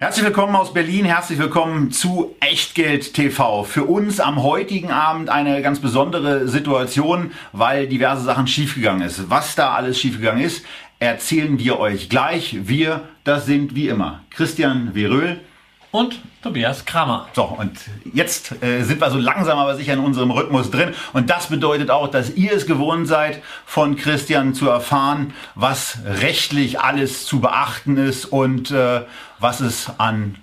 Herzlich willkommen aus Berlin, herzlich willkommen zu Echtgeld TV. Für uns am heutigen Abend eine ganz besondere Situation, weil diverse Sachen schiefgegangen ist. Was da alles schiefgegangen ist, erzählen wir euch gleich. Wir, das sind wie immer Christian Veröhl und Tobias Kramer. So, und jetzt äh, sind wir so langsam aber sicher in unserem Rhythmus drin. Und das bedeutet auch, dass ihr es gewohnt seid, von Christian zu erfahren, was rechtlich alles zu beachten ist und äh, was es an,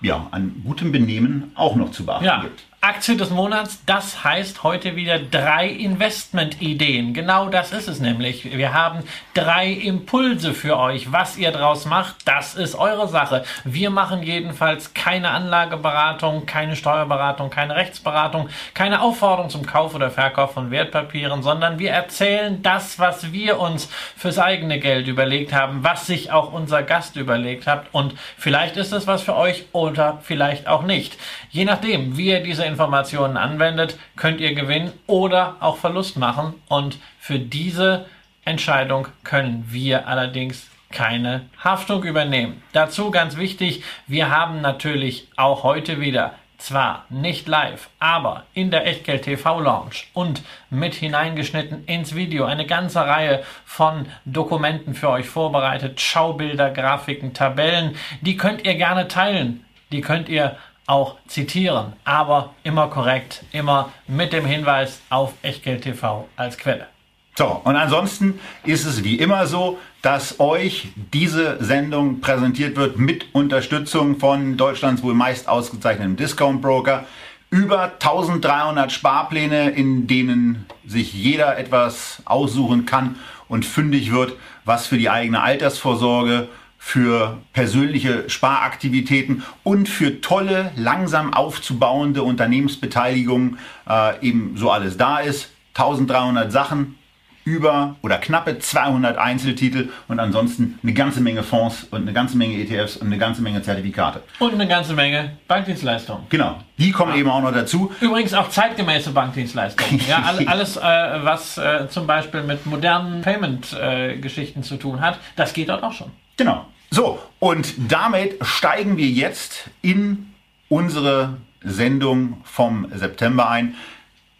ja, an gutem Benehmen auch noch zu beachten ja. gibt. Aktie des Monats, das heißt heute wieder drei Investmentideen. Genau das ist es nämlich. Wir haben drei Impulse für euch. Was ihr draus macht, das ist eure Sache. Wir machen jedenfalls keine Anlageberatung, keine Steuerberatung, keine Rechtsberatung, keine Aufforderung zum Kauf oder Verkauf von Wertpapieren, sondern wir erzählen das, was wir uns fürs eigene Geld überlegt haben, was sich auch unser Gast überlegt hat. Und vielleicht ist es was für euch oder vielleicht auch nicht. Je nachdem, wie ihr diese Informationen anwendet, könnt ihr Gewinn oder auch Verlust machen. Und für diese Entscheidung können wir allerdings keine Haftung übernehmen. Dazu ganz wichtig, wir haben natürlich auch heute wieder zwar nicht live, aber in der Echtgeld TV Lounge und mit hineingeschnitten ins Video eine ganze Reihe von Dokumenten für euch vorbereitet, Schaubilder, Grafiken, Tabellen, die könnt ihr gerne teilen. Die könnt ihr auch zitieren, aber immer korrekt, immer mit dem Hinweis auf Echtgeld TV als Quelle. So, und ansonsten ist es wie immer so, dass euch diese Sendung präsentiert wird mit Unterstützung von Deutschlands wohl meist ausgezeichneten Discount Broker. Über 1300 Sparpläne, in denen sich jeder etwas aussuchen kann und fündig wird, was für die eigene Altersvorsorge für persönliche Sparaktivitäten und für tolle, langsam aufzubauende Unternehmensbeteiligungen äh, eben so alles da ist. 1300 Sachen, über oder knappe 200 Einzeltitel und ansonsten eine ganze Menge Fonds und eine ganze Menge ETFs und eine ganze Menge Zertifikate. Und eine ganze Menge Bankdienstleistungen. Genau, die kommen ah. eben auch noch dazu. Übrigens auch zeitgemäße Bankdienstleistungen. ja, alles, äh, was äh, zum Beispiel mit modernen Payment-Geschichten äh, zu tun hat, das geht dort auch schon. Genau. So, und damit steigen wir jetzt in unsere Sendung vom September ein.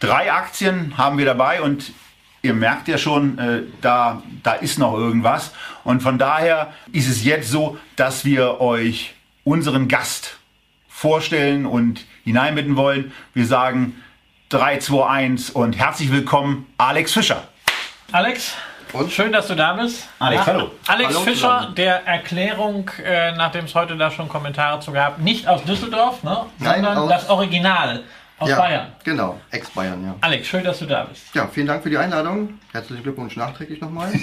Drei Aktien haben wir dabei und ihr merkt ja schon, äh, da, da ist noch irgendwas. Und von daher ist es jetzt so, dass wir euch unseren Gast vorstellen und hineinbitten wollen. Wir sagen 3, 2, 1 und herzlich willkommen, Alex Fischer. Alex, und? Schön, dass du da bist. Alex, hallo. Alex hallo Fischer, zusammen. der Erklärung, äh, nachdem es heute da schon Kommentare zu gab, nicht aus Düsseldorf, ne, Nein, sondern das Original aus ja, Bayern. Genau, Ex-Bayern, ja. Alex, schön, dass du da bist. Ja, vielen Dank für die Einladung. Herzlichen Glückwunsch nachträglich nochmal.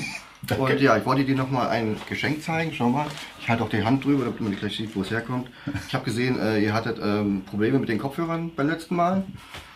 Und ja, ich wollte dir nochmal ein Geschenk zeigen. Schau mal, ich halte auch die Hand drüber, damit man gleich sieht, wo es herkommt. Ich habe gesehen, äh, ihr hattet ähm, Probleme mit den Kopfhörern beim letzten Mal.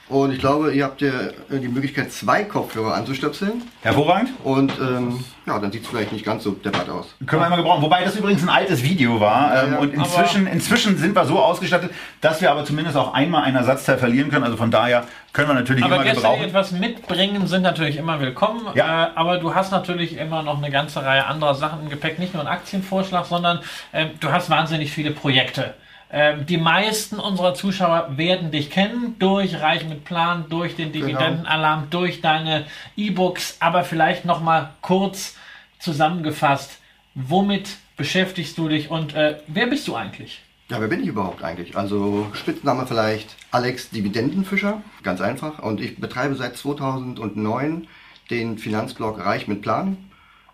Und ich glaube, ihr habt ja die Möglichkeit, zwei Kopfhörer anzustöpseln. Hervorragend. Und ähm, ja, dann sieht es vielleicht nicht ganz so deppert aus. Können wir immer gebrauchen. Wobei das übrigens ein altes Video war. Ja, ähm, und inzwischen, inzwischen sind wir so ausgestattet, dass wir aber zumindest auch einmal ein Ersatzteil verlieren können. Also von daher können wir natürlich aber immer Gäste, gebrauchen. die etwas mitbringen, sind natürlich immer willkommen. Ja. Äh, aber du hast natürlich immer noch eine ganze Reihe anderer Sachen im Gepäck. Nicht nur einen Aktienvorschlag, sondern äh, du hast wahnsinnig viele Projekte. Ähm, die meisten unserer Zuschauer werden dich kennen durch Reich mit Plan, durch den genau. Dividendenalarm, durch deine E-Books. Aber vielleicht noch mal kurz zusammengefasst, womit beschäftigst du dich und äh, wer bist du eigentlich? Ja, wer bin ich überhaupt eigentlich? Also Spitzname vielleicht Alex Dividendenfischer, ganz einfach. Und ich betreibe seit 2009 den Finanzblog Reich mit Plan.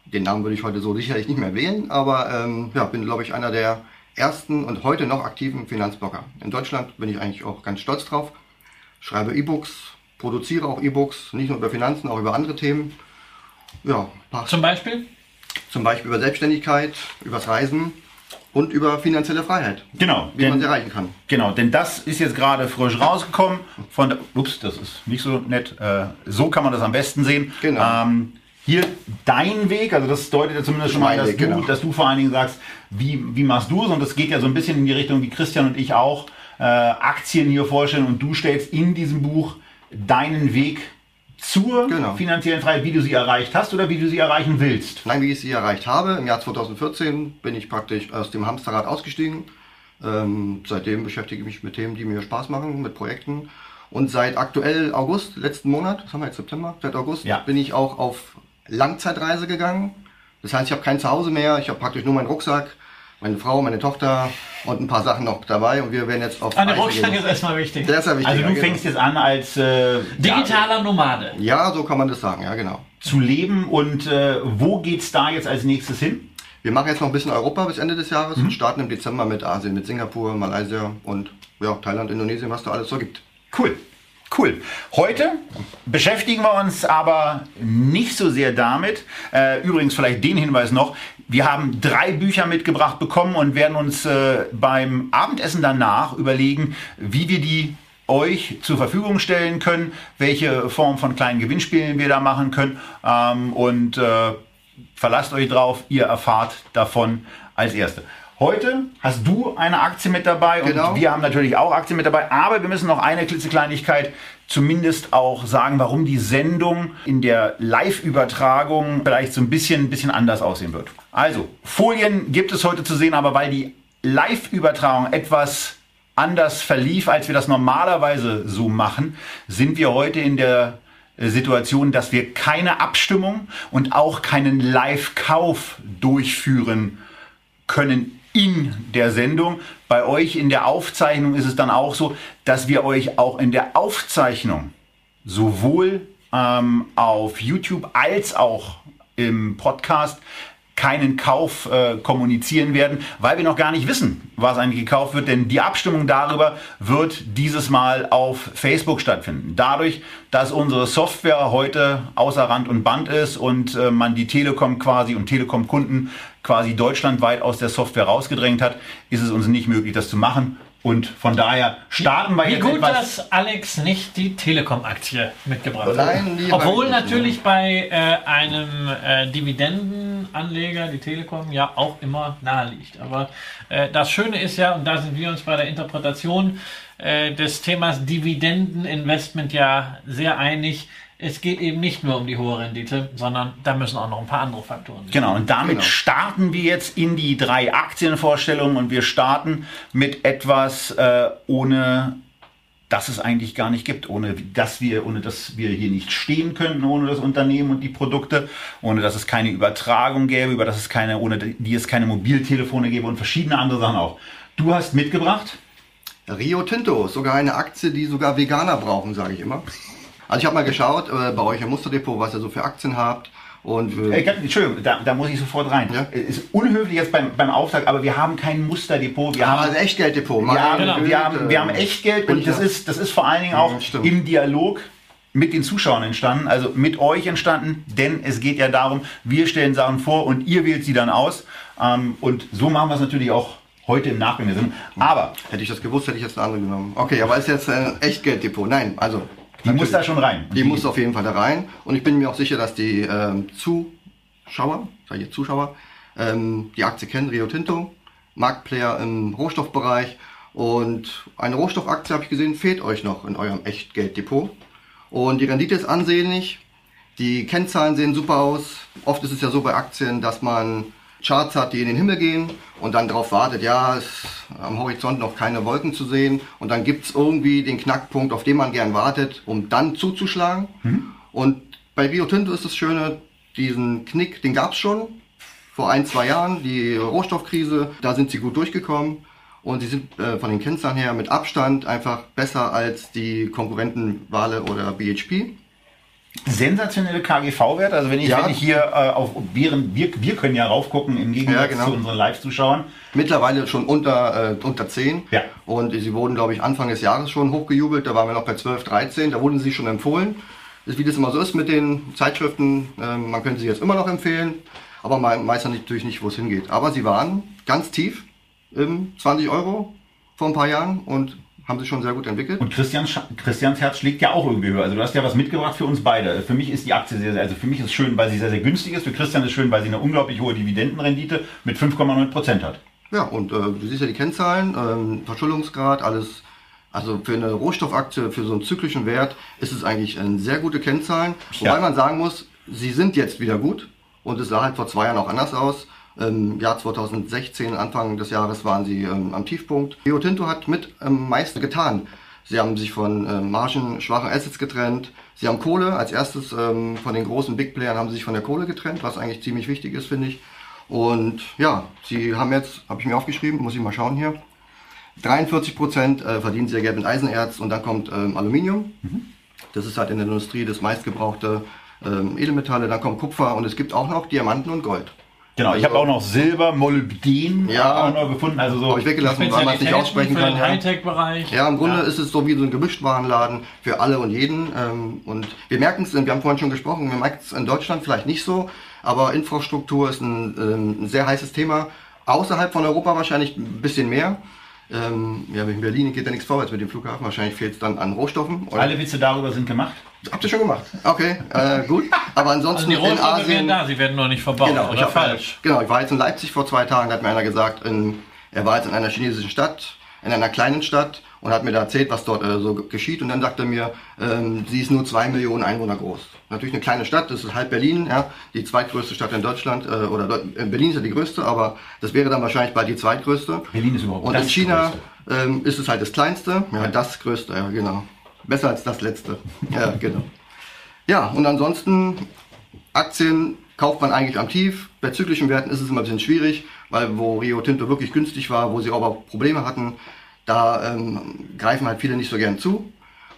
Den Namen würde ich heute so sicherlich nicht mehr wählen, aber ähm, ja, bin, glaube ich, einer der ersten und heute noch aktiven Finanzblogger. In Deutschland bin ich eigentlich auch ganz stolz drauf. Schreibe E-Books, produziere auch E-Books, nicht nur über Finanzen, auch über andere Themen. Ja, passt. Zum Beispiel? Zum Beispiel über Selbstständigkeit, übers Reisen und über finanzielle Freiheit. Genau. Wie denn, man sie erreichen kann. Genau, denn das ist jetzt gerade frisch rausgekommen. Von der, ups, das ist nicht so nett. Äh, so kann man das am besten sehen. Genau. Ähm, hier dein Weg, also das deutet ja zumindest schon mal, dass, Weg, du, genau. dass du vor allen Dingen sagst, wie, wie machst du es? Und das geht ja so ein bisschen in die Richtung, wie Christian und ich auch äh, Aktien hier vorstellen. Und du stellst in diesem Buch deinen Weg zur Genau. finanziellen Freiheit, wie du sie erreicht hast oder wie du sie erreichen willst. Nein, wie ich sie erreicht habe. Im Jahr 2014 bin ich praktisch aus dem Hamsterrad ausgestiegen. Ähm, seitdem beschäftige ich mich mit Themen, die mir Spaß machen, mit Projekten. Und seit aktuell August, letzten Monat, was haben wir jetzt September? Seit August Ja. bin ich auch auf Langzeitreise gegangen. Das heißt, ich habe kein Zuhause mehr, ich habe praktisch nur meinen Rucksack, meine Frau, meine Tochter und ein paar Sachen noch dabei und wir werden jetzt auf der Reise Rucksack ist erstmal wichtig. Der ist ja wichtig. Also du ja, fängst genau. jetzt an als äh, Digitaler Nomade. Ja, so kann man das sagen, ja genau. zu leben und äh, wo geht's da jetzt als nächstes hin? Wir machen jetzt noch ein bisschen Europa bis Ende des Jahres und starten im Dezember mit Asien, mit Singapur, Malaysia und ja, Thailand, Indonesien, was da alles so gibt. Cool. Cool. Heute beschäftigen wir uns aber nicht so sehr damit. Äh, übrigens vielleicht den Hinweis noch. Wir haben drei Bücher mitgebracht bekommen und werden uns äh, beim Abendessen danach überlegen, wie wir die euch zur Verfügung stellen können, welche Form von kleinen Gewinnspielen wir da machen können. Ähm, und äh, verlasst euch drauf, ihr erfahrt davon als Erste. Heute hast du eine Aktie mit dabei Genau. und wir haben natürlich auch Aktien mit dabei, aber wir müssen noch eine klitzekleinigkeit zumindest auch sagen, warum die Sendung in der Live-Übertragung vielleicht so ein bisschen, ein bisschen anders aussehen wird. Also, Folien gibt es heute zu sehen, aber weil die Live-Übertragung etwas anders verlief, als wir das normalerweise so machen, sind wir heute in der äh, Situation, dass wir keine Abstimmung und auch keinen Live-Kauf durchführen können in der Sendung. Bei euch in der Aufzeichnung ist es dann auch so, dass wir euch auch in der Aufzeichnung sowohl ähm, auf YouTube als auch im Podcast keinen Kauf äh, kommunizieren werden, weil wir noch gar nicht wissen, was eigentlich gekauft wird, denn die Abstimmung darüber wird dieses Mal auf Facebook stattfinden. Dadurch, dass unsere Software heute außer Rand und Band ist und äh, man die Telekom quasi und Telekom-Kunden quasi deutschlandweit aus der Software rausgedrängt hat, ist es uns nicht möglich, das zu machen. Und von daher starten wir Wie jetzt gut, etwas. dass Alex nicht die Telekom-Aktie mitgebracht hat. Nein, Obwohl natürlich bei äh, einem äh, Dividendenanleger die Telekom ja auch immer nahe liegt. Aber äh, das Schöne ist ja, und da sind wir uns bei der Interpretation äh, des Themas Dividendeninvestment ja sehr einig, es geht eben nicht nur um die hohe Rendite, sondern da müssen auch noch ein paar andere Faktoren sein. Genau, und damit Genau. starten wir jetzt in die drei Aktienvorstellungen und wir starten mit etwas äh, ohne das es eigentlich gar nicht gibt, ohne dass wir, ohne dass wir hier nicht stehen könnten, ohne das Unternehmen und die Produkte, ohne dass es keine Übertragung gäbe, über das es keine, ohne die es keine Mobiltelefone gäbe und verschiedene andere Sachen auch. Du hast mitgebracht. Rio Tinto, sogar eine Aktie, die sogar Veganer brauchen, sage ich immer. Also ich habe mal geschaut äh, bei euch im Musterdepot, was ihr so für Aktien habt. Und Äh, äh, Entschuldigung, da, da muss ich sofort rein. Ja. Äh, Ist unhöflich jetzt beim, beim Auftakt, aber wir haben kein Musterdepot. Wir haben also Echtgelddepot. Wir genau. wir, haben, wir haben Echtgeld Bin und ich das ja- ist, das ist vor allen Dingen auch Ja, stimmt. im Dialog mit den Zuschauern entstanden, also mit euch entstanden, denn es geht ja darum, wir stellen Sachen vor und ihr wählt sie dann aus. Ähm, und so machen wir es natürlich auch heute im Nachgang. Aber Hätte ich das gewusst, hätte ich jetzt eine andere genommen. Okay, aber ist jetzt ein Echtgelddepot. Nein, also. Die muss da schon rein. Die muss auf jeden Fall da rein. Und ich bin mir auch sicher, dass die ähm, Zuschauer, sag ich jetzt Zuschauer, ähm, die Aktie kennen, Rio Tinto, Marktplayer im Rohstoffbereich. Und eine Rohstoffaktie, habe ich gesehen, fehlt euch noch in eurem Echtgelddepot. Und die Rendite ist ansehnlich. Die Kennzahlen sehen super aus. Oft ist es ja so bei Aktien, dass man Charts hat, die in den Himmel gehen und dann darauf wartet, ja, es am Horizont noch keine Wolken zu sehen und dann gibt's irgendwie den Knackpunkt, auf den man gern wartet, um dann zuzuschlagen. Und bei Rio Tinto ist das Schöne, diesen Knick, den gab's schon vor ein, zwei Jahren, die Rohstoffkrise, da sind sie gut durchgekommen und sie sind äh, von den Kennzahlen her mit Abstand einfach besser als die Konkurrenten Wale oder BHP. Sensationelle KGV-Werte. Also wenn ich, Ja. wenn ich hier äh, auf, während wir, wir können ja raufgucken im Gegensatz Ja, genau. zu unseren Live-Zuschauern. Mittlerweile schon unter, äh, unter 10. Ja. Und sie wurden, glaube ich, Anfang des Jahres schon hochgejubelt. Da waren wir noch bei 12, 13. Da wurden sie schon empfohlen. Das, wie das immer so ist mit den Zeitschriften, ähm, man könnte sie jetzt immer noch empfehlen. Aber man weiß natürlich nicht, wo es hingeht. Aber sie waren ganz tief, im 20 Euro vor ein paar Jahren und haben sich schon sehr gut entwickelt. Und Christian, Christians Herz schlägt ja auch irgendwie höher. Also du hast ja was mitgebracht für uns beide. Für mich ist die Aktie sehr, sehr, also für mich ist es schön, weil sie sehr, sehr günstig ist. Für Christian ist es schön, weil sie eine unglaublich hohe Dividendenrendite mit 5,9 Prozent hat. Ja, und äh, du siehst ja die Kennzahlen, ähm, Verschuldungsgrad, alles. Also für eine Rohstoffaktie, für so einen zyklischen Wert ist es eigentlich eine sehr gute Kennzahlen. Wobei ja. man sagen muss, sie sind jetzt wieder gut und es sah halt vor zwei Jahren auch anders aus. Im Jahr 2016, Anfang des Jahres, waren sie ähm, am Tiefpunkt. Rio Tinto hat mit am ähm, meisten getan. Sie haben sich von ähm, margenschwachen Assets getrennt. Sie haben Kohle. Als erstes ähm, von den großen Big Playern haben sie sich von der Kohle getrennt, was eigentlich ziemlich wichtig ist, finde ich. Und ja, sie haben jetzt, habe ich mir aufgeschrieben, muss ich mal schauen hier, 43 Prozent äh, verdienen sie Geld mit Eisenerz und dann kommt ähm, Aluminium. Mhm. Das ist halt in der Industrie das meistgebrauchte ähm, Edelmetalle. Dann kommt Kupfer und es gibt auch noch Diamanten und Gold. Genau, ich habe also auch noch Silber, Molybden ja, auch noch gefunden. Also so habe ich weggelassen, weil man es nicht aussprechen kann. Den Hightech-Bereich. Ja, im Grunde ja. ist es so wie so ein Gemischtwarenladen für alle und jeden. Ähm, und wir merken es, wir haben vorhin schon gesprochen, wir merken es in Deutschland vielleicht nicht so, aber Infrastruktur ist ein, ähm, ein sehr heißes Thema. Außerhalb von Europa wahrscheinlich ein bisschen mehr. Ähm, ja, in Berlin geht ja nichts vorwärts mit dem Flughafen. Wahrscheinlich fehlt es dann an Rohstoffen. Oder? Alle Witze darüber sind gemacht. Habt ihr schon gemacht? Okay, äh, gut. Aber ansonsten also die in Asien. Werden da, sie werden noch nicht verbaut. Genau, oder ich falsch. genau, ich war jetzt in Leipzig vor zwei Tagen. Da hat mir einer gesagt, in, er war jetzt in einer chinesischen Stadt, in einer kleinen Stadt und hat mir da erzählt, was dort äh, so geschieht. Und dann sagte er mir, ähm, sie ist nur zwei Millionen Einwohner groß. Natürlich eine kleine Stadt, das ist halb Berlin, ja, die zweitgrößte Stadt in Deutschland. Äh, oder äh, Berlin ist ja die größte, aber das wäre dann wahrscheinlich bald die zweitgrößte. Berlin ist überhaupt Und in China ähm, ist es halt das kleinste, ja, das größte, ja, genau. Besser als das letzte. Ja, genau. Ja, und ansonsten Aktien kauft man eigentlich am Tief. Bei zyklischen Werten ist es immer ein bisschen schwierig, weil wo Rio Tinto wirklich günstig war, wo sie aber Probleme hatten, da ähm, greifen halt viele nicht so gern zu.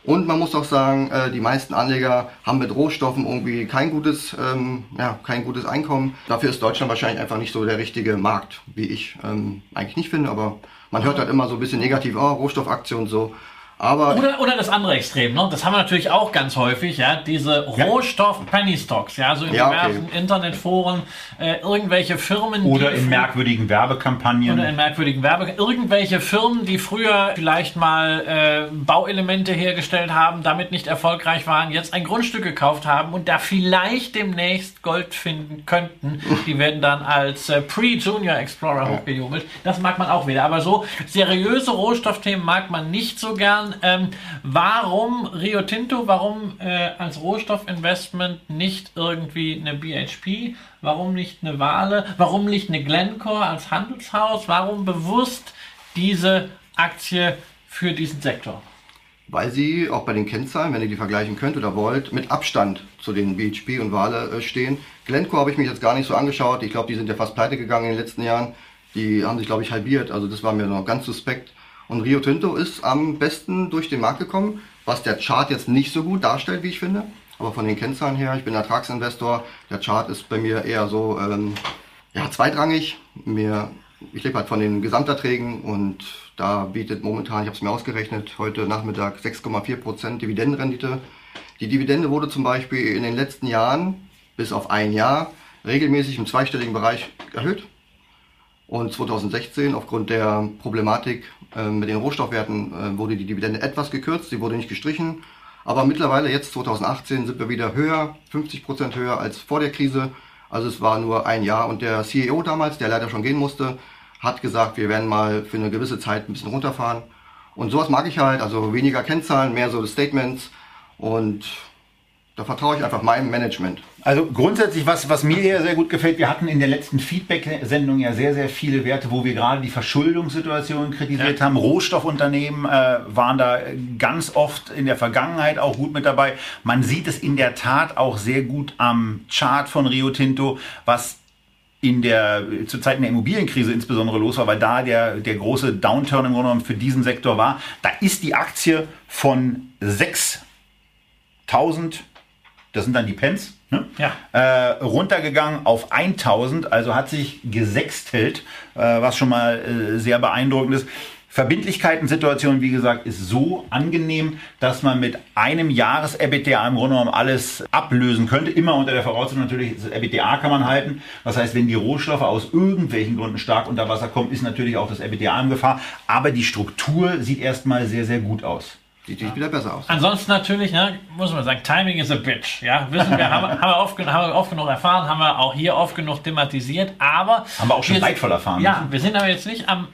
Und man muss auch sagen, äh, die meisten Anleger haben mit Rohstoffen irgendwie kein gutes, ähm, ja, kein gutes Einkommen. Dafür ist Deutschland wahrscheinlich einfach nicht so der richtige Markt, wie ich ähm, eigentlich nicht finde. Aber man hört halt immer so ein bisschen negativ, oh, Rohstoffaktien und so. Aber oder, oder das andere Extrem, ne? das haben wir natürlich auch ganz häufig, ja, diese Rohstoff-Penny-Stocks, ja, so in ja, diversen okay. Internetforen, äh, irgendwelche Firmen. Oder in merkwürdigen Werbekampagnen. Oder in merkwürdigen Werbekampagnen. Irgendwelche Firmen, die früher vielleicht mal äh, Bauelemente hergestellt haben, damit nicht erfolgreich waren, jetzt ein Grundstück gekauft haben und da vielleicht demnächst Gold finden könnten. die werden dann als äh, Pre-Junior Explorer ja. hochgejubelt. Das mag man auch wieder. Aber so seriöse Rohstoffthemen mag man nicht so gern ähm, warum Rio Tinto, warum äh, als Rohstoffinvestment nicht irgendwie eine BHP, warum nicht eine Wale, warum nicht eine Glencore als Handelshaus, warum bewusst diese Aktie für diesen Sektor? Weil sie auch bei den Kennzahlen, wenn ihr die vergleichen könnt oder wollt, mit Abstand zu den BHP und Wale äh, stehen. Glencore habe ich mich jetzt gar nicht so angeschaut. Ich glaube, die sind ja fast pleite gegangen in den letzten Jahren. Die haben sich, glaube ich, halbiert. Also das war mir noch ganz suspekt. Und Rio Tinto ist am besten durch den Markt gekommen, was der Chart jetzt nicht so gut darstellt, wie ich finde. Aber von den Kennzahlen her, ich bin Ertragsinvestor, der Chart ist bei mir eher so ähm, ja, zweitrangig. Mir, ich lebe halt von den Gesamterträgen und da bietet momentan, ich habe es mir ausgerechnet, heute Nachmittag 6,4% Dividendenrendite. Die Dividende wurde zum Beispiel in den letzten Jahren bis auf ein Jahr regelmäßig im zweistelligen Bereich erhöht. Und 2016 aufgrund der Problematik äh, mit den Rohstoffwerten äh, wurde die Dividende etwas gekürzt, sie wurde nicht gestrichen. Aber mittlerweile, jetzt 2018, sind wir wieder höher, 50 Prozent höher als vor der Krise. Also es war nur ein Jahr und der CEO damals, der leider schon gehen musste, hat gesagt, wir werden mal für eine gewisse Zeit ein bisschen runterfahren. Und sowas mag ich halt, also weniger Kennzahlen, mehr so Statements und da vertraue ich einfach meinem Management. Also grundsätzlich, was, was mir hier sehr gut gefällt, wir hatten in der letzten Feedback-Sendung ja sehr, sehr viele Werte, wo wir gerade die Verschuldungssituation kritisiert ja. haben. Rohstoffunternehmen äh, waren da ganz oft in der Vergangenheit auch gut mit dabei. Man sieht es in der Tat auch sehr gut am Chart von Rio Tinto, was in der, zu Zeiten der Immobilienkrise insbesondere los war, weil da der, der große Downturn im Grunde genommen für diesen Sektor war. Da ist die Aktie von 6000 das sind dann die Pence, ne? ja. äh, runtergegangen auf 1000, also hat sich gesextelt, äh, was schon mal äh, sehr beeindruckend ist. Verbindlichkeitensituation, wie gesagt, ist so angenehm, dass man mit einem Jahres-EBITDA im Grunde genommen alles ablösen könnte. Immer unter der Voraussetzung natürlich, das EBITDA kann man halten. Das heißt, wenn die Rohstoffe aus irgendwelchen Gründen stark unter Wasser kommen, ist natürlich auch das EBITDA in Gefahr. Aber die Struktur sieht erstmal sehr, sehr gut aus. Sieht ja. wieder besser aus. Ansonsten natürlich, ne, muss man sagen, Timing is a bitch. Ja, wissen wir, haben, haben, wir oft, haben wir oft genug erfahren, haben wir auch hier oft genug thematisiert, aber. Haben wir auch schon leidvoll erfahren. Ja, wir sind aber jetzt nicht am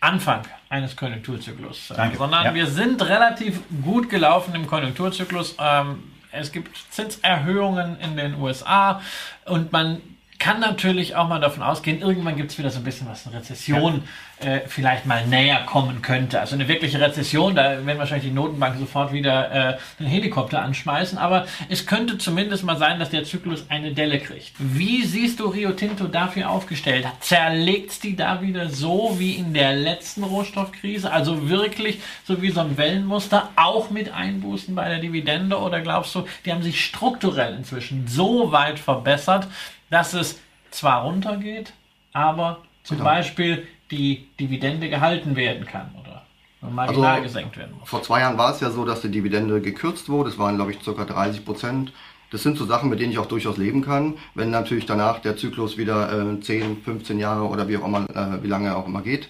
Anfang eines Konjunkturzyklus, Danke. sondern Ja. wir sind relativ gut gelaufen im Konjunkturzyklus. Ähm, es gibt Zinserhöhungen in den USA und man kann natürlich auch mal davon ausgehen, irgendwann gibt es wieder so ein bisschen was, eine Rezession äh, vielleicht mal näher kommen könnte. Also eine wirkliche Rezession, da werden wahrscheinlich die Notenbanken sofort wieder äh, einen Helikopter anschmeißen, aber es könnte zumindest mal sein, dass der Zyklus eine Delle kriegt. Wie siehst du Rio Tinto dafür aufgestellt? Zerlegt die da wieder so wie in der letzten Rohstoffkrise? Also wirklich so wie so ein Wellenmuster, auch mit Einbußen bei der Dividende? Oder glaubst du, die haben sich strukturell inzwischen so weit verbessert, dass es zwar runtergeht, aber zum Genau. Beispiel die Dividende gehalten werden kann oder marginal Also, gesenkt werden muss? Vor zwei Jahren war es ja so, dass die Dividende gekürzt wurde. Das waren, glaube ich, ca. 30 Prozent. Das sind so Sachen, mit denen ich auch durchaus leben kann. Wenn natürlich danach der Zyklus wieder äh, 10, 15 Jahre oder wie auch immer, äh, wie lange er auch immer geht.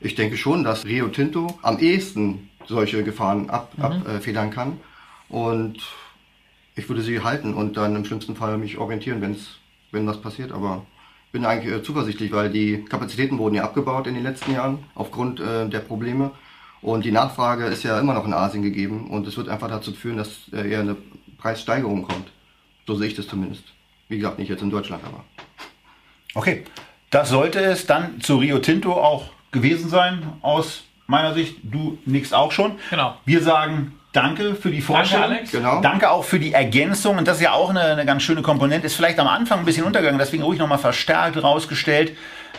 Ich denke schon, dass Rio Tinto am ehesten solche Gefahren ab, abfedern kann. Und ich würde sie halten und dann im schlimmsten Fall mich orientieren, wenn's, wenn was passiert. Aber ich bin eigentlich äh, zuversichtlich, weil die Kapazitäten wurden ja abgebaut in den letzten Jahren aufgrund äh, der Probleme. Und die Nachfrage ist ja immer noch in Asien gegeben und es wird einfach dazu führen, dass äh, eher eine Preissteigerung kommt. So sehe ich das zumindest. Wie gesagt, nicht jetzt in Deutschland, aber. Okay, das sollte es dann zu Rio Tinto auch gewesen sein, aus meiner Sicht. Du nickst auch schon. Genau. Wir sagen Danke für die Vorstellung. Alex. Genau. Danke auch für die Ergänzung. Und das ist ja auch eine, eine ganz schöne Komponente. Ist vielleicht am Anfang ein bisschen untergegangen, deswegen ruhig nochmal verstärkt rausgestellt,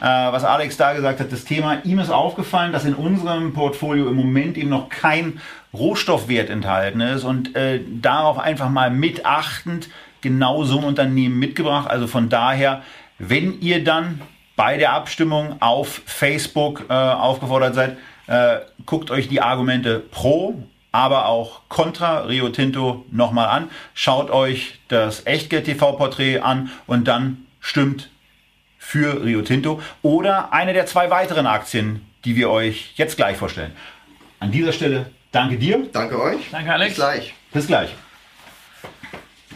äh, was Alex da gesagt hat. Das Thema, ihm ist aufgefallen, dass in unserem Portfolio im Moment eben noch kein Rohstoffwert enthalten ist. Und äh, darauf einfach mal mit achtend genau so ein Unternehmen mitgebracht. Also von daher, wenn ihr dann bei der Abstimmung auf Facebook äh, aufgefordert seid, äh, guckt euch die Argumente pro, aber auch contra Rio Tinto nochmal an. Schaut euch das Echtgeld-TV-Porträt an und dann stimmt für Rio Tinto oder eine der zwei weiteren Aktien, die wir euch jetzt gleich vorstellen. An dieser Stelle danke dir. Danke euch. Danke, Alex. Bis gleich. Bis gleich.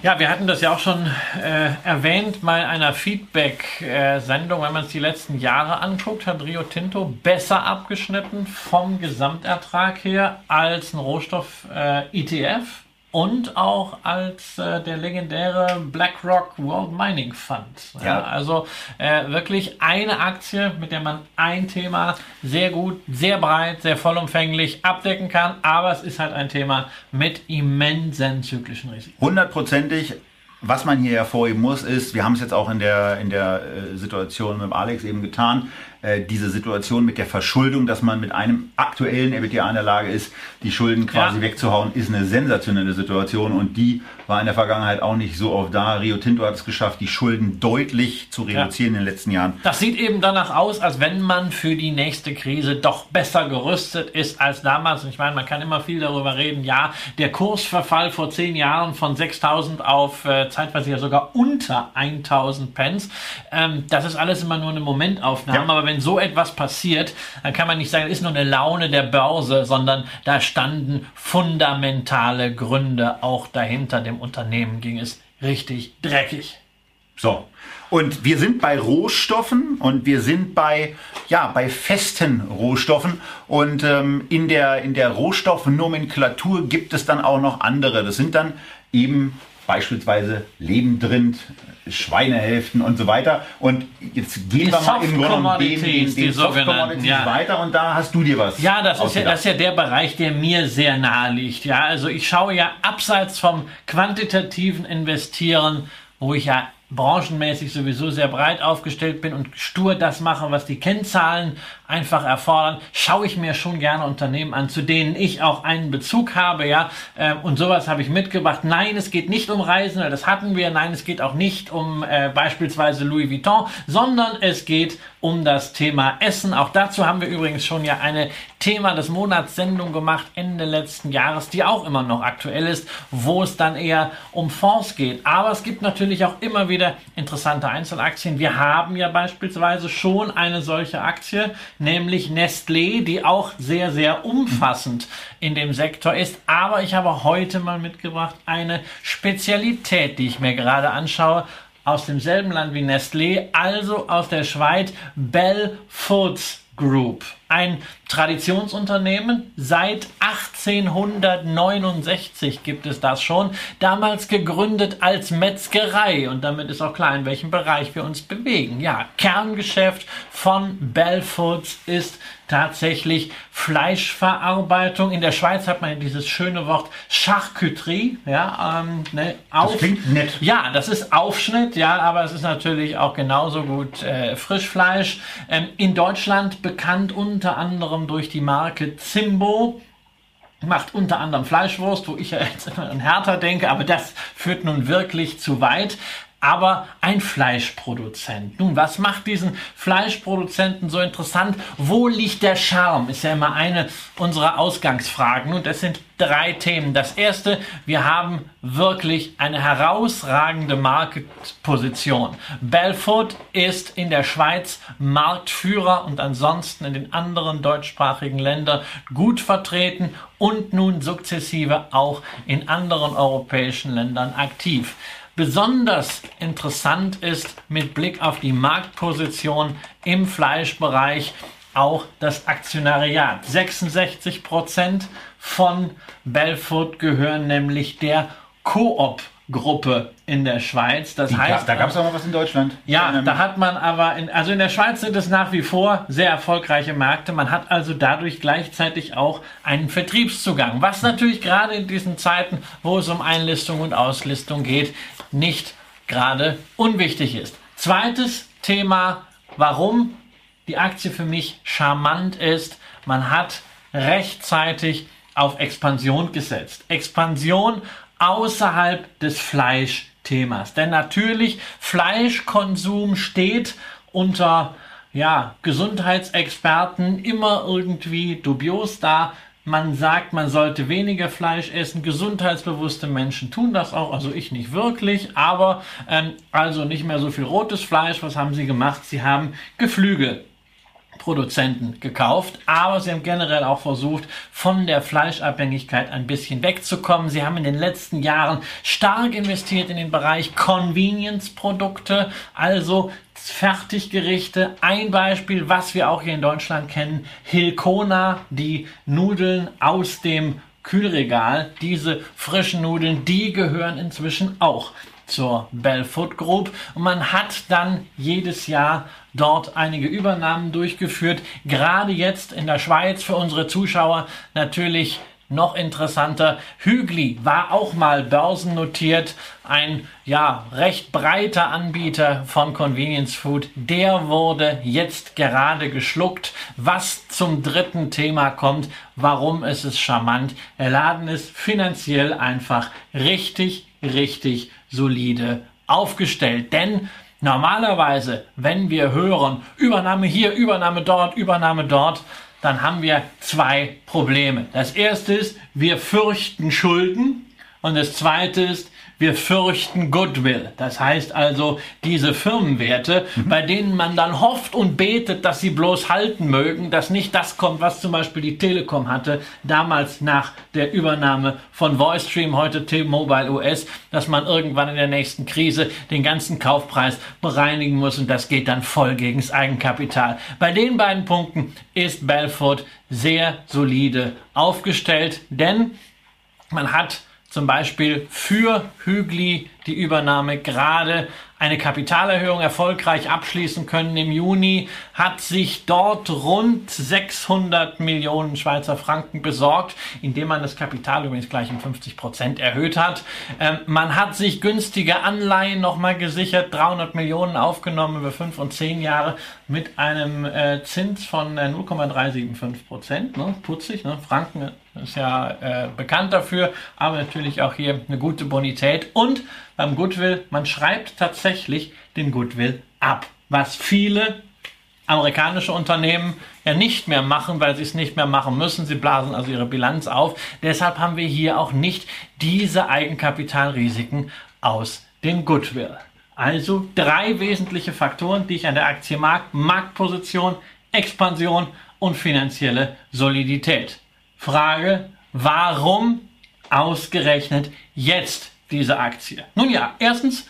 Ja, wir hatten das ja auch schon äh, erwähnt bei einer Feedback-Sendung. Wenn man es die letzten Jahre anguckt, hat Rio Tinto besser abgeschnitten vom Gesamtertrag her als ein Rohstoff-ETF und auch als äh, der legendäre BlackRock World Mining Fund. Ja, Ja. also äh, wirklich eine Aktie, mit der man ein Thema sehr gut, sehr breit, sehr vollumfänglich abdecken kann. Aber es ist halt ein Thema mit immensen zyklischen Risiken. Hundertprozentig. Was man hier hervorheben muss, ist, wir haben es jetzt auch in der, in der äh, Situation mit Alex eben getan, äh, diese Situation mit der Verschuldung, dass man mit einem aktuellen EBITDA in der Lage ist, die Schulden quasi Ja. wegzuhauen, ist eine sensationelle Situation und die war in der Vergangenheit auch nicht so oft da. Rio Tinto hat es geschafft, die Schulden deutlich zu reduzieren in den letzten Jahren. Das sieht eben danach aus, als wenn man für die nächste Krise doch besser gerüstet ist als damals. Und ich meine, man kann immer viel darüber reden. Ja, der Kursverfall vor zehn Jahren von 6.000 auf äh, zeitweise ja sogar unter 1.000 Pence. Ähm, das ist alles immer nur eine Momentaufnahme. Ja. Aber wenn so etwas passiert, dann kann man nicht sagen, es ist nur eine Laune der Börse, sondern da standen fundamentale Gründe auch dahinter. Dem Unternehmen ging es richtig dreckig. So. Und wir sind bei Rohstoffen und wir sind bei, ja, bei festen Rohstoffen. Und ähm, in, der, in der Rohstoffnomenklatur gibt es dann auch noch andere. Das sind dann eben beispielsweise Lebendrind, Schweinehälften und so weiter. Und jetzt gehen Die wir mal im Grunde den, den, die den sogenannten, Soft-Commodities ja. weiter und da hast du dir was Ja, das ist ja, das ist ja der Bereich, der mir sehr nahe liegt. Ja, also ich schaue ja abseits vom quantitativen Investieren, wo ich ja branchenmäßig sowieso sehr breit aufgestellt bin und stur das mache, was die Kennzahlen einfach erfordern, schaue ich mir schon gerne Unternehmen an, zu denen ich auch einen Bezug habe, ja, ähm, und sowas habe ich mitgebracht. Nein, es geht nicht um Reisen, das hatten wir. Nein, es geht auch nicht um äh, beispielsweise Louis Vuitton, sondern es geht um das Thema Essen. Auch dazu haben wir übrigens schon ja eine Thema des Monats Sendung gemacht Ende letzten Jahres, die auch immer noch aktuell ist, wo es dann eher um Fonds geht. Aber es gibt natürlich auch immer wieder interessante Einzelaktien. Wir haben ja beispielsweise schon eine solche Aktie, nämlich Nestlé, die auch sehr, sehr umfassend in dem Sektor ist. Aber ich habe heute mal mitgebracht eine Spezialität, die ich mir gerade anschaue aus demselben Land wie Nestlé, also aus der Schweiz, Bell Foods Group. Ein Traditionsunternehmen. Seit 1869 gibt es das schon. Damals gegründet als Metzgerei. Und damit ist auch klar, in welchem Bereich wir uns bewegen. Ja, Kerngeschäft von Bell Foods ist tatsächlich Fleischverarbeitung. In der Schweiz hat man dieses schöne Wort Charcuterie. Ja, ähm, ne, auf, das klingt nett. Ja, das ist Aufschnitt, ja, aber es ist natürlich auch genauso gut äh, Frischfleisch. Ähm, in Deutschland bekannt unter anderem durch die Marke Zimbo macht unter anderem Fleischwurst, wo ich ja jetzt immer an Hertha denke, aber das führt nun wirklich zu weit aber ein Fleischproduzent. Nun, was macht diesen Fleischproduzenten so interessant? Wo liegt der Charme? Ist ja immer eine unserer Ausgangsfragen. Und das sind drei Themen. Das erste, wir haben wirklich eine herausragende Marktposition. Belfoot ist in der Schweiz Marktführer und ansonsten in den anderen deutschsprachigen Ländern gut vertreten und nun sukzessive auch in anderen europäischen Ländern aktiv. Besonders interessant ist mit Blick auf die Marktposition im Fleischbereich auch das Aktionariat. 66 Prozent von Belfoot gehören nämlich der Coop Gruppe in der Schweiz. Das Die, heißt, da gab es auch mal was in Deutschland. ja, Ähm, da hat man aber, in, also in der Schweiz sind es nach wie vor sehr erfolgreiche Märkte. Man hat also dadurch gleichzeitig auch einen Vertriebszugang, was natürlich gerade in diesen Zeiten, wo es um Einlistung und Auslistung geht, nicht gerade unwichtig ist. Zweites Thema, warum die Aktie für mich charmant ist. Man hat rechtzeitig auf Expansion gesetzt. Expansion außerhalb des Fleischthemas. Denn natürlich, Fleischkonsum steht unter ja, Gesundheitsexperten immer irgendwie dubios da. Man sagt, man sollte weniger Fleisch essen. Gesundheitsbewusste Menschen tun das auch, also ich nicht wirklich, aber ähm, also nicht mehr so viel rotes Fleisch. Was haben sie gemacht? Sie haben Geflügel Produzenten gekauft, aber sie haben generell auch versucht, von der Fleischabhängigkeit ein bisschen wegzukommen. Sie haben in den letzten Jahren stark investiert in den Bereich Convenience-Produkte, also Fertiggerichte. Ein Beispiel, was wir auch hier in Deutschland kennen, Hilkona, die Nudeln aus dem Kühlregal. Diese frischen Nudeln, die gehören inzwischen auch zur Belfoot Group und man hat dann jedes Jahr dort einige Übernahmen durchgeführt. Gerade jetzt in der Schweiz für unsere Zuschauer natürlich noch interessanter. Hügli war auch mal börsennotiert, ein ja recht breiter Anbieter von Convenience Food. Der wurde jetzt gerade geschluckt. Was zum dritten Thema kommt, warum ist es charmant? Der Laden ist finanziell einfach richtig, richtig solide aufgestellt. Denn normalerweise, wenn wir hören, Übernahme hier, Übernahme dort, Übernahme dort, dann haben wir zwei Probleme. Das erste ist, wir fürchten Schulden und das zweite ist, wir fürchten Goodwill. Das heißt also, diese Firmenwerte, mhm. bei denen man dann hofft und betet, dass sie bloß halten mögen, dass nicht das kommt, was zum Beispiel die Telekom hatte, damals nach der Übernahme von VoiceStream, heute T-Mobile US, dass man irgendwann in der nächsten Krise den ganzen Kaufpreis bereinigen muss und das geht dann voll gegen das Eigenkapital. Bei den beiden Punkten ist Belfort sehr solide aufgestellt, denn man hat zum Beispiel für Hügli die Übernahme gerade eine Kapitalerhöhung erfolgreich abschließen können im Juni, hat sich dort rund 600 Millionen Schweizer Franken besorgt, indem man das Kapital übrigens gleich um 50 Prozent erhöht hat. Ähm, man hat sich günstige Anleihen nochmal gesichert, 300 Millionen aufgenommen über 5 und 10 Jahre mit einem äh, Zins von äh, 0,375 Prozent. Ne? Putzig, ne? Franken ist ja äh, bekannt dafür, aber natürlich auch hier eine gute Bonität. Und beim Goodwill, man schreibt tatsächlich den Goodwill ab, was viele amerikanische Unternehmen ja nicht mehr machen, weil sie es nicht mehr machen müssen. Sie blasen also ihre Bilanz auf. Deshalb haben wir hier auch nicht diese Eigenkapitalrisiken aus dem Goodwill. Also drei wesentliche Faktoren, die ich an der Aktie mag. Marktposition, Expansion und finanzielle Solidität. Frage, warum ausgerechnet jetzt diese Aktie? Nun ja, erstens,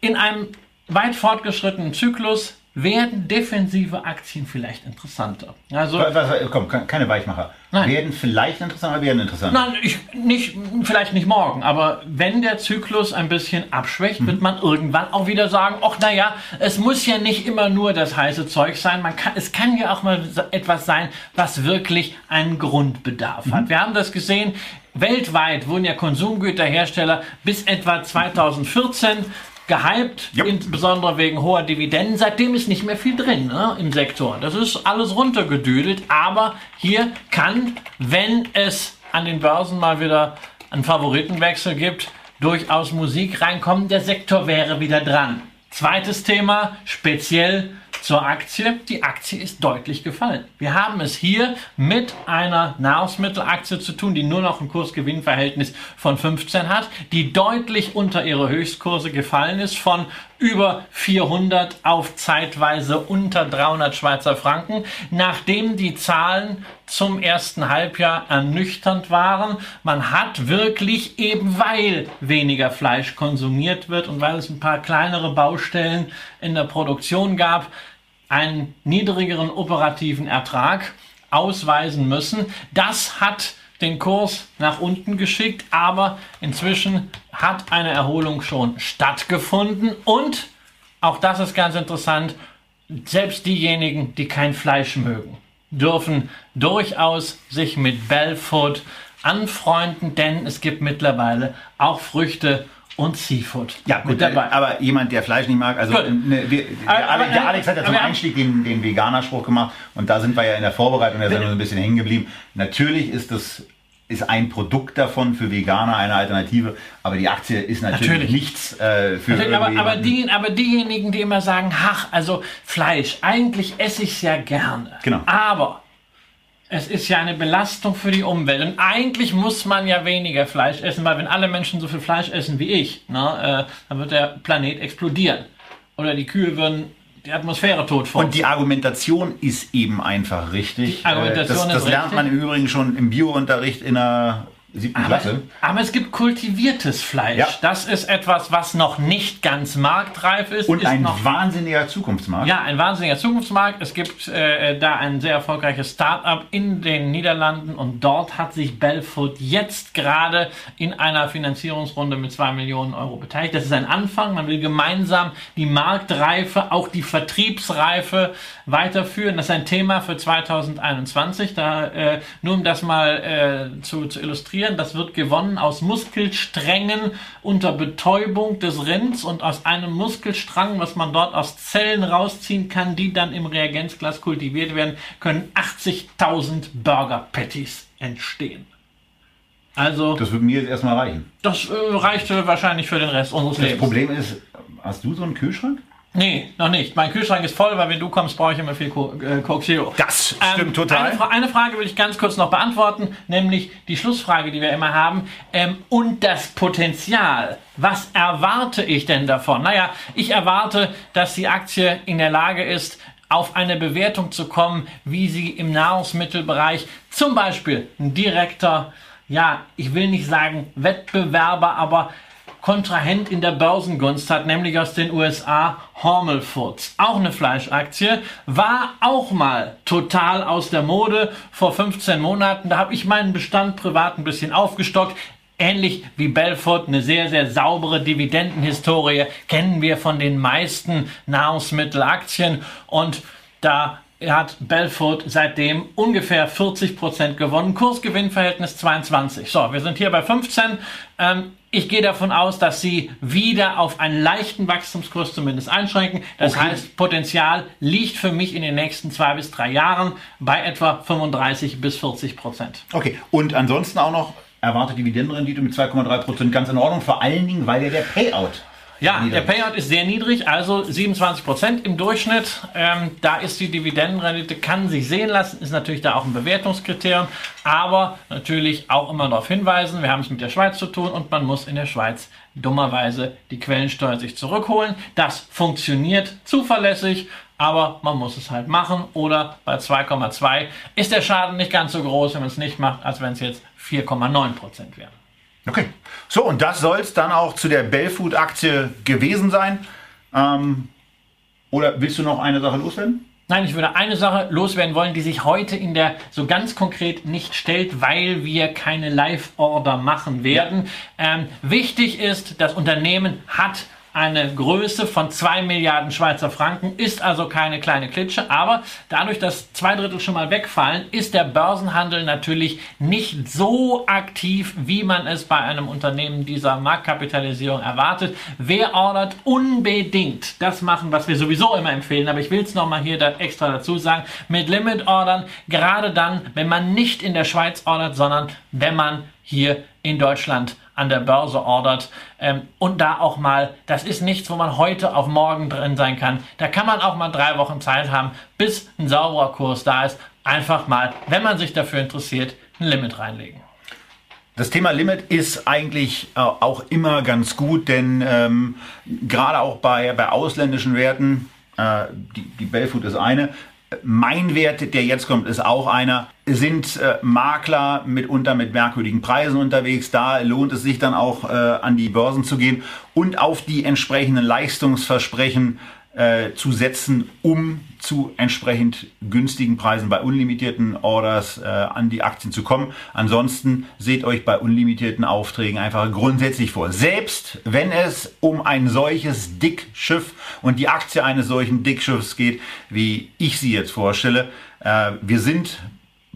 in einem weit fortgeschrittenen Zyklus werden defensive Aktien vielleicht interessanter. Also, was, was, komm, keine Weichmacher. Nein. Werden vielleicht interessanter, werden interessanter. Nein, ich, nicht, vielleicht nicht morgen, aber wenn der Zyklus ein bisschen abschwächt, mhm. wird man irgendwann auch wieder sagen, ach naja, es muss ja nicht immer nur das heiße Zeug sein, man kann, es kann ja auch mal etwas sein, was wirklich einen Grundbedarf mhm. hat. Wir haben das gesehen, weltweit wurden ja Konsumgüterhersteller bis etwa 2014 gehypt, yep. insbesondere wegen hoher Dividenden. Seitdem ist nicht mehr viel drin ne, im Sektor. Das ist alles runtergedüdelt. Aber hier kann, wenn es an den Börsen mal wieder einen Favoritenwechsel gibt, durchaus Musik reinkommen. Der Sektor wäre wieder dran. Zweites Thema, speziell zur Aktie. Die Aktie ist deutlich gefallen. Wir haben es hier mit einer Nahrungsmittelaktie zu tun, die nur noch ein Kursgewinnverhältnis von 15 hat, die deutlich unter ihre Höchstkurse gefallen ist von über 400 auf zeitweise unter 300 Schweizer Franken, nachdem die Zahlen zum ersten Halbjahr ernüchternd waren. Man hat wirklich eben weil weniger Fleisch konsumiert wird und weil es ein paar kleinere Baustellen in der Produktion gab, einen niedrigeren operativen Ertrag ausweisen müssen. Das hat den Kurs nach unten geschickt, aber inzwischen hat eine Erholung schon stattgefunden und auch das ist ganz interessant, selbst diejenigen, die kein Fleisch mögen, dürfen durchaus sich mit Belfood anfreunden, denn es gibt mittlerweile auch Früchte und Seafood. Ja, gut, dabei. aber jemand, der Fleisch nicht mag, also ne, wir, der, aber, der, Alex hat ja zum Einstieg den, den Veganer-Spruch gemacht und da sind wir ja in der Vorbereitung der Sendung ein bisschen hängen geblieben. Natürlich ist das ist ein Produkt davon für Veganer eine Alternative, aber die Aktie ist natürlich, natürlich. nichts äh, für natürlich, aber, aber, die, aber diejenigen, die immer sagen, ach, also Fleisch, eigentlich esse ich es ja gerne. Genau. Aber es ist ja eine Belastung für die Umwelt. Und eigentlich muss man ja weniger Fleisch essen, weil wenn alle Menschen so viel Fleisch essen wie ich, ne, äh, dann wird der Planet explodieren. Oder die Kühe würden die Atmosphäre tot vor. Und die Argumentation ist eben einfach richtig. Die Argumentation äh, das, das lernt richtig. man im Übrigen schon im Biounterricht in einer siebten aber, Klasse. Aber es gibt kultiviertes Fleisch. Ja. Das ist etwas, was noch nicht ganz marktreif ist. Und ist ein noch, wahnsinniger Zukunftsmarkt. Ja, ein wahnsinniger Zukunftsmarkt. Es gibt äh, da ein sehr erfolgreiches Start-up in den Niederlanden und dort hat sich Belfood jetzt gerade in einer Finanzierungsrunde mit zwei Millionen Euro beteiligt. Das ist ein Anfang. Man will gemeinsam die Marktreife, auch die Vertriebsreife weiterführen. Das ist ein Thema für 2021. Da, äh, nur um das mal äh, zu, zu illustrieren konzentrieren. Das wird gewonnen aus Muskelsträngen unter Betäubung des Rinds und aus einem Muskelstrang, was man dort aus Zellen rausziehen kann, die dann im Reagenzglas kultiviert werden, können 80.000 Burger Patties entstehen. Also. Das würde mir jetzt erstmal reichen. Das äh, reichte wahrscheinlich für den Rest unseres das Lebens. Das Problem ist, hast du so einen Kühlschrank? Nee, noch nicht. Mein Kühlschrank ist voll, weil wenn du kommst, brauche ich immer viel äh, Coke Zero. Das stimmt ähm, total. Eine, eine, Frage will ich ganz kurz noch beantworten, nämlich die Schlussfrage, die wir immer haben. Ähm, und das Potenzial. Was erwarte ich denn davon? Naja, ich erwarte, dass die Aktie in der Lage ist, auf eine Bewertung zu kommen, wie sie im Nahrungsmittelbereich zum Beispiel ein direkter, ja, ich will nicht sagen Wettbewerber, aber Kontrahent in der Börsengunst hat, nämlich aus den USA Hormel Foods. Auch eine Fleischaktie, war auch mal total aus der Mode vor 15 Monaten. Da habe ich meinen Bestand privat ein bisschen aufgestockt. ähnlich wie Belfort eine sehr, sehr saubere Dividendenhistorie kennen wir von den meisten Nahrungsmittelaktien und da hat Belfort seitdem ungefähr 40 Prozent gewonnen. Kursgewinnverhältnis 22. So, wir sind hier bei 15. Ähm, ich gehe davon aus, dass sie wieder auf einen leichten Wachstumskurs zumindest einschränken. Das okay. heißt, Potenzial liegt für mich in den nächsten zwei bis drei Jahren bei etwa 35 bis 40 Prozent. Okay, und ansonsten auch noch erwartet Dividendenrendite mit 2,3 Prozent ganz in Ordnung, vor allen Dingen, weil ja der Payout ja, der Payout ist sehr niedrig, also 27 Prozent im Durchschnitt. Ähm, da ist die Dividendenrendite, kann sich sehen lassen, ist natürlich da auch ein Bewertungskriterium, aber natürlich auch immer darauf hinweisen, wir haben es mit der Schweiz zu tun und man muss in der Schweiz dummerweise die Quellensteuer sich zurückholen. Das funktioniert zuverlässig, aber man muss es halt machen oder bei 2,2 ist der Schaden nicht ganz so groß, wenn man es nicht macht, als wenn es jetzt 4,9 Prozent wären. Okay. So, und das soll es dann auch zu der Bellfood-Aktie gewesen sein. Ähm, oder willst du noch eine Sache loswerden? Nein, ich würde eine Sache loswerden wollen, die sich heute in der so ganz konkret nicht stellt, weil wir keine Live-Order machen werden. Ja. Ähm, wichtig ist, das Unternehmen hat eine Größe von 2 Milliarden Schweizer Franken, ist also keine kleine Klitsche, aber dadurch, dass zwei Drittel schon mal wegfallen, ist der Börsenhandel natürlich nicht so aktiv, wie man es bei einem Unternehmen dieser Marktkapitalisierung erwartet. Wer ordert unbedingt das machen, was wir sowieso immer empfehlen, aber ich will es nochmal hier da extra dazu sagen, mit Limit-Ordern, gerade dann, wenn man nicht in der Schweiz ordert, sondern wenn man hier in Deutschland an der Börse ordert ähm, und da auch mal, das ist nichts, wo man heute auf morgen drin sein kann. Da kann man auch mal drei Wochen Zeit haben, bis ein sauberer Kurs da ist. Einfach mal, wenn man sich dafür interessiert, ein Limit reinlegen. Das Thema Limit ist eigentlich äh, auch immer ganz gut, denn ähm, gerade auch bei, bei ausländischen Werten, äh, die, die Bellfood ist eine, mein Wert, der jetzt kommt, ist auch einer. Sind äh, Makler mitunter mit merkwürdigen Preisen unterwegs. Da lohnt es sich dann auch äh, an die Börsen zu gehen und auf die entsprechenden Leistungsversprechen äh, zu setzen, um zu entsprechend günstigen Preisen bei unlimitierten Orders äh, an die Aktien zu kommen. Ansonsten seht euch bei unlimitierten Aufträgen einfach grundsätzlich vor. Selbst wenn es um ein solches Dickschiff und die Aktie eines solchen Dickschiffs geht, wie ich sie jetzt vorstelle, äh, wir sind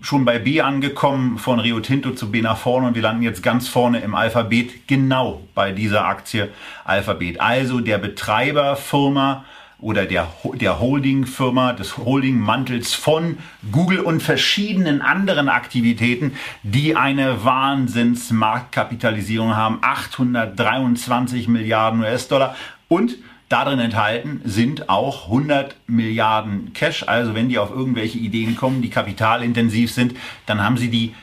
schon bei B angekommen, von Rio Tinto zu B nach vorne und wir landen jetzt ganz vorne im Alphabet, genau bei dieser Aktie Alphabet. Also der Betreiberfirma oder der, der Holding-Firma, des Holding-Mantels von Google und verschiedenen anderen Aktivitäten, die eine Wahnsinnsmarktkapitalisierung haben. 823 Milliarden US-Dollar und Darin enthalten sind auch 100 Milliarden Cash. Also wenn die auf irgendwelche Ideen kommen, die kapitalintensiv sind, dann haben sie die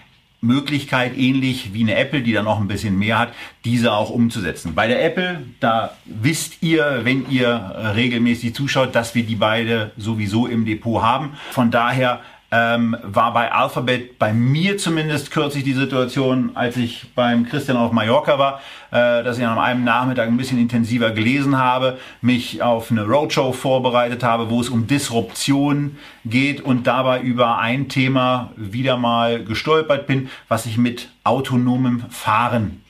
Möglichkeit, ähnlich wie eine Apple, die dann noch ein bisschen mehr hat, diese auch umzusetzen. Bei der Apple, da wisst ihr, wenn ihr regelmäßig zuschaut, dass wir die beide sowieso im Depot haben. Von daher ähm, war bei Alphabet bei mir zumindest kürzlich die Situation, als ich beim Christian auf Mallorca war, äh, dass ich an einem Nachmittag ein bisschen intensiver gelesen habe, mich auf eine Roadshow vorbereitet habe, wo es um Disruption geht und dabei über ein Thema wieder mal gestolpert bin, was sich mit autonomem Fahren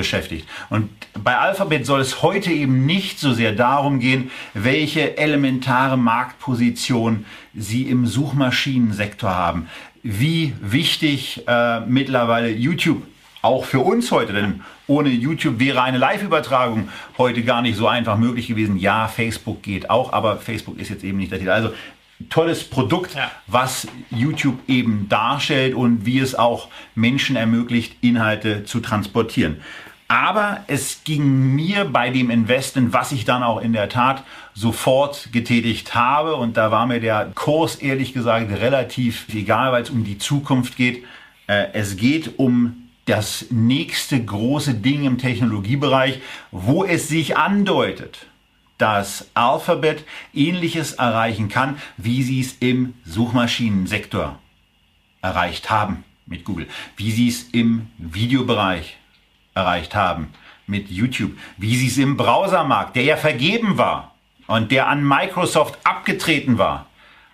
beschäftigt. Und bei Alphabet soll es heute eben nicht so sehr darum gehen, welche elementare Marktposition sie im Suchmaschinensektor haben. Wie wichtig äh, mittlerweile YouTube auch für uns heute, denn ohne YouTube wäre eine Live-Übertragung heute gar nicht so einfach möglich gewesen. Ja, Facebook geht auch, aber Facebook ist jetzt eben nicht der Titel. Also tolles Produkt, ja. was YouTube eben darstellt und wie es auch Menschen ermöglicht, Inhalte zu transportieren. Aber es ging mir bei dem Investment, was ich dann auch in der Tat sofort getätigt habe, und da war mir der Kurs ehrlich gesagt relativ egal, weil es um die Zukunft geht. Äh, es geht um das nächste große Ding im Technologiebereich, wo es sich andeutet, dass Alphabet ähnliches erreichen kann, wie sie es im Suchmaschinensektor erreicht haben mit Google, wie sie es im Videobereich erreicht haben mit YouTube, wie sie es im Browsermarkt, der ja vergeben war und der an Microsoft abgetreten war,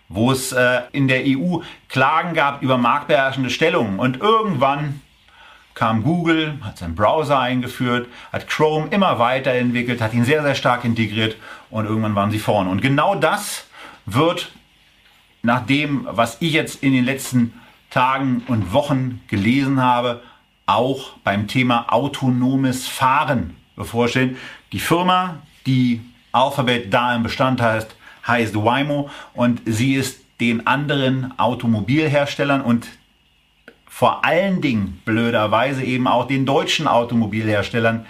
wo es äh, in der EU Klagen gab über marktbeherrschende Stellungen und irgendwann kam Google, hat seinen Browser eingeführt, hat Chrome immer weiterentwickelt, hat ihn sehr, sehr stark integriert und irgendwann waren sie vorne. Und genau das wird nach dem, was ich jetzt in den letzten Tagen und Wochen gelesen habe, auch beim Thema autonomes Fahren bevorstehen. Die Firma, die Alphabet da im Bestand heißt, heißt Waymo und sie ist den anderen Automobilherstellern und vor allen Dingen blöderweise eben auch den deutschen Automobilherstellern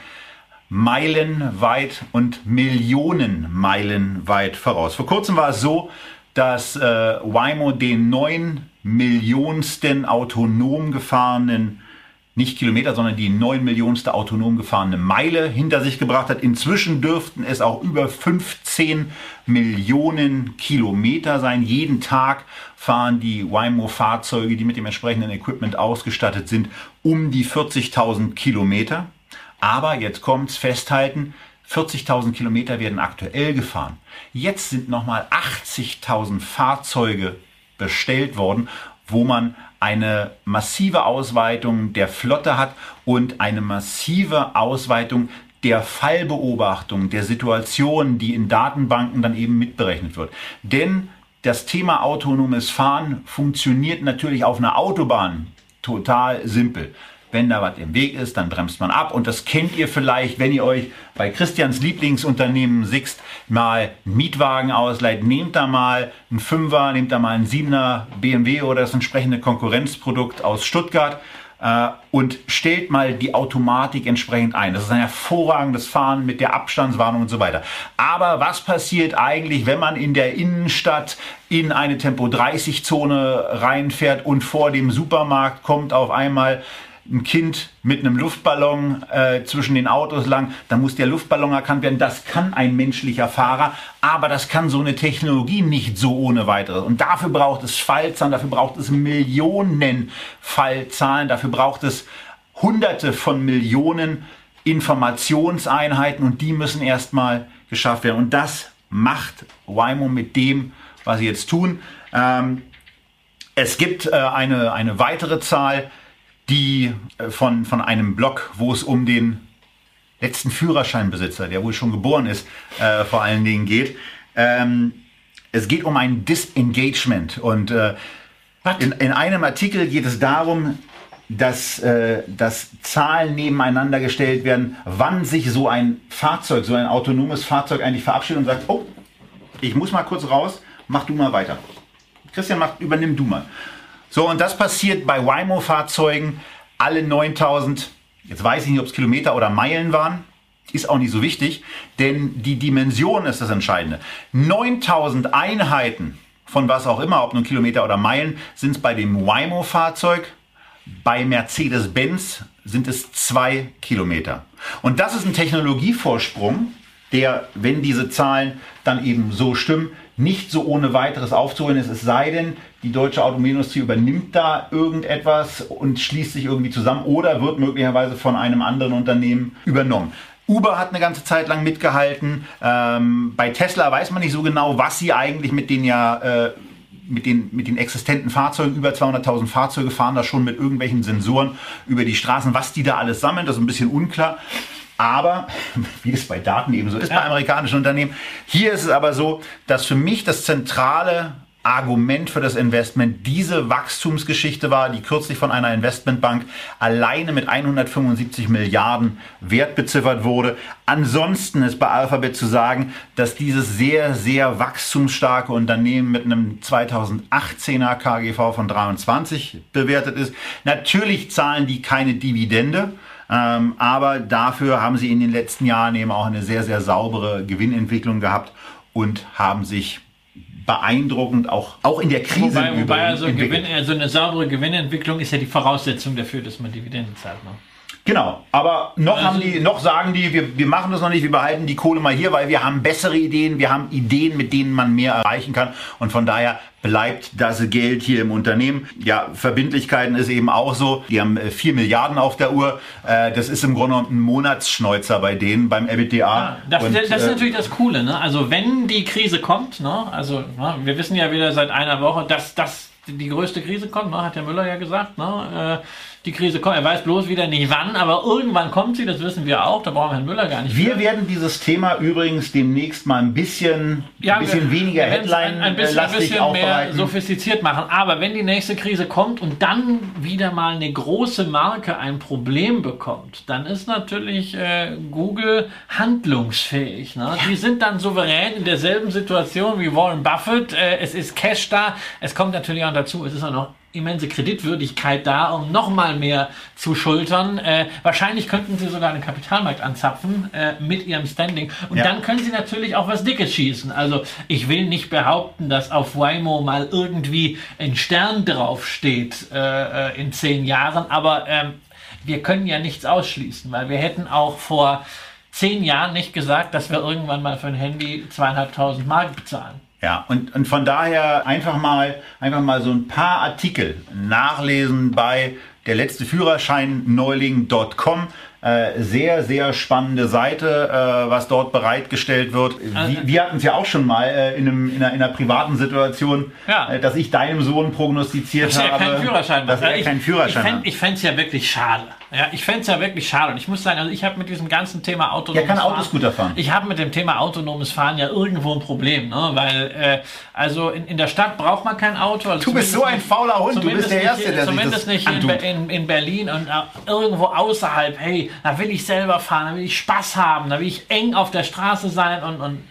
meilenweit und Millionen Meilen weit voraus. Vor kurzem war es so, dass äh, Waymo den neun Millionsten autonom gefahrenen nicht Kilometer, sondern die neun Millionste autonom gefahrene Meile hinter sich gebracht hat. Inzwischen dürften es auch über 15 Millionen Kilometer sein. Jeden Tag fahren die Waymo-Fahrzeuge, die mit dem entsprechenden Equipment ausgestattet sind, um die 40.000 Kilometer. Aber jetzt kommt's festhalten, 40.000 Kilometer werden aktuell gefahren. Jetzt sind nochmal 80.000 Fahrzeuge bestellt worden, wo man eine massive Ausweitung der Flotte hat und eine massive Ausweitung der Fallbeobachtung, der Situation, die in Datenbanken dann eben mitberechnet wird. Denn das Thema autonomes Fahren funktioniert natürlich auf einer Autobahn total simpel. Wenn da was im Weg ist, dann bremst man ab. Und das kennt ihr vielleicht, wenn ihr euch bei Christians Lieblingsunternehmen Sixt mal Mietwagen ausleiht. Nehmt da mal einen Fünfer, nehmt da mal einen Siebener BMW oder das entsprechende Konkurrenzprodukt aus Stuttgart äh, und stellt mal die Automatik entsprechend ein. Das ist ein hervorragendes Fahren mit der Abstandswarnung und so weiter. Aber was passiert eigentlich, wenn man in der Innenstadt in eine Tempo 30 Zone reinfährt und vor dem Supermarkt kommt auf einmal ein Kind mit einem Luftballon äh, zwischen den Autos lang, dann muss der Luftballon erkannt werden. Das kann ein menschlicher Fahrer, aber das kann so eine Technologie nicht so ohne weiteres. Und dafür braucht es Fallzahlen, dafür braucht es Millionen Fallzahlen, dafür braucht es Hunderte von Millionen Informationseinheiten und die müssen erstmal geschafft werden. Und das macht Waymo mit dem, was sie jetzt tun. Ähm, es gibt äh, eine, eine weitere Zahl, die äh, von, von einem Blog, wo es um den letzten Führerscheinbesitzer, der wohl schon geboren ist, äh, vor allen Dingen geht. Ähm, es geht um ein Disengagement und äh, in, in einem Artikel geht es darum, dass, äh, dass Zahlen nebeneinander gestellt werden, wann sich so ein Fahrzeug, so ein autonomes Fahrzeug eigentlich verabschiedet und sagt, oh, ich muss mal kurz raus, mach du mal weiter. Christian, mach, übernimm du mal. So, und das passiert bei Waymo-Fahrzeugen alle 9000, jetzt weiß ich nicht, ob es Kilometer oder Meilen waren, ist auch nicht so wichtig, denn die Dimension ist das Entscheidende. 9000 Einheiten von was auch immer, ob nun Kilometer oder Meilen, sind es bei dem Waymo-Fahrzeug. Bei Mercedes-Benz sind es zwei Kilometer. Und das ist ein Technologievorsprung, der, wenn diese Zahlen dann eben so stimmen, nicht so ohne weiteres aufzuholen ist, es sei denn, die deutsche Automobilindustrie übernimmt da irgendetwas und schließt sich irgendwie zusammen oder wird möglicherweise von einem anderen Unternehmen übernommen. Uber hat eine ganze Zeit lang mitgehalten. Ähm, bei Tesla weiß man nicht so genau, was sie eigentlich mit den ja äh, mit den, mit den existenten Fahrzeugen, über 200.000 Fahrzeuge fahren da schon mit irgendwelchen Sensoren über die Straßen, was die da alles sammeln, das ist ein bisschen unklar. Aber, wie es bei Daten eben so ist ja. bei amerikanischen Unternehmen, hier ist es aber so, dass für mich das zentrale Argument für das Investment diese Wachstumsgeschichte war, die kürzlich von einer Investmentbank alleine mit 175 Milliarden Wert beziffert wurde. Ansonsten ist bei Alphabet zu sagen, dass dieses sehr, sehr wachstumsstarke Unternehmen mit einem 2018er KGV von 23 bewertet ist. Natürlich zahlen die keine Dividende. Ähm, aber dafür haben sie in den letzten Jahren eben auch eine sehr, sehr saubere Gewinnentwicklung gehabt und haben sich beeindruckend auch, auch in der Krise wobei, wobei also, Gewinn, also eine saubere Gewinnentwicklung ist ja die Voraussetzung dafür, dass man Dividenden zahlt. Ne? Genau, aber noch haben die, noch sagen die, wir, wir machen das noch nicht, wir behalten die Kohle mal hier, weil wir haben bessere Ideen, wir haben Ideen, mit denen man mehr erreichen kann und von daher bleibt das Geld hier im Unternehmen. Ja, Verbindlichkeiten ist eben auch so. Die haben 4 äh, Milliarden auf der Uhr. Äh, das ist im Grunde ein Monatsschneuzer bei denen beim EBITDA. Ja, das, und, das, ist äh, natürlich das Coole. Ne? Also wenn die Krise kommt, ne? also ne? wir wissen ja wieder seit einer Woche, dass das die größte Krise kommt, ne? hat der Müller ja gesagt. Ne? Äh, die Krise kommt. Er weiß bloß wieder nicht wann, aber irgendwann kommt sie, das wissen wir auch. Da brauchen wir Herrn Müller gar nicht. Wir für. werden dieses Thema übrigens demnächst mal ein bisschen, ja, bisschen wir, weniger Headline ein, ein bisschen, ein bisschen mehr sophistiziert machen. Aber wenn die nächste Krise kommt und dann wieder mal eine große Marke ein Problem bekommt, dann ist natürlich äh, Google handlungsfähig. Ne? Ja. Die sind dann souverän in derselben Situation wie Warren Buffett. Äh, es ist Cash da. Es kommt natürlich auch dazu, es ist auch noch immense Kreditwürdigkeit da, um noch mal mehr zu schultern. Äh, wahrscheinlich könnten sie sogar den Kapitalmarkt anzapfen äh, mit ihrem Standing. Und ja. dann können sie natürlich auch was Dickes schießen. Also ich will nicht behaupten, dass auf Waymo mal irgendwie ein Stern draufsteht äh, äh, in zehn Jahren, aber ähm, wir können ja nichts ausschließen, weil wir hätten auch vor zehn Jahren nicht gesagt, dass wir irgendwann mal für ein Handy zweieinhalbtausend Mark bezahlen. Ja, und, und von daher einfach mal, einfach mal so ein paar Artikel nachlesen bei der letzte Führerschein neuling.com. Äh, sehr, sehr spannende Seite, äh, was dort bereitgestellt wird. Also, wir hatten es ja auch schon mal äh, in, einem, in, einer, in, einer, privaten Situation, ja. Äh, dass ich deinem Sohn prognostiziert dass habe, keinen Führerschein dass er keinen Führerschein hat. Ich fände es ja wirklich schade. Ja, ich fände es ja wirklich schade. Und ich muss sagen, also ich habe mit diesem ganzen Thema autonomes Fahren... Ja, kann Autoscooter fahren. Ich habe mit dem Thema autonomes Fahren ja irgendwo ein Problem. Ne? Weil, äh, also in, in der Stadt braucht man kein Auto. Also du bist so ein fauler Hund. Du bist der Erste, der Zumindest sich das nicht in, in, in, Berlin und uh, irgendwo außerhalb. Hey, da will ich selber fahren, da will ich Spaß haben, da will ich eng auf der Straße sein und... und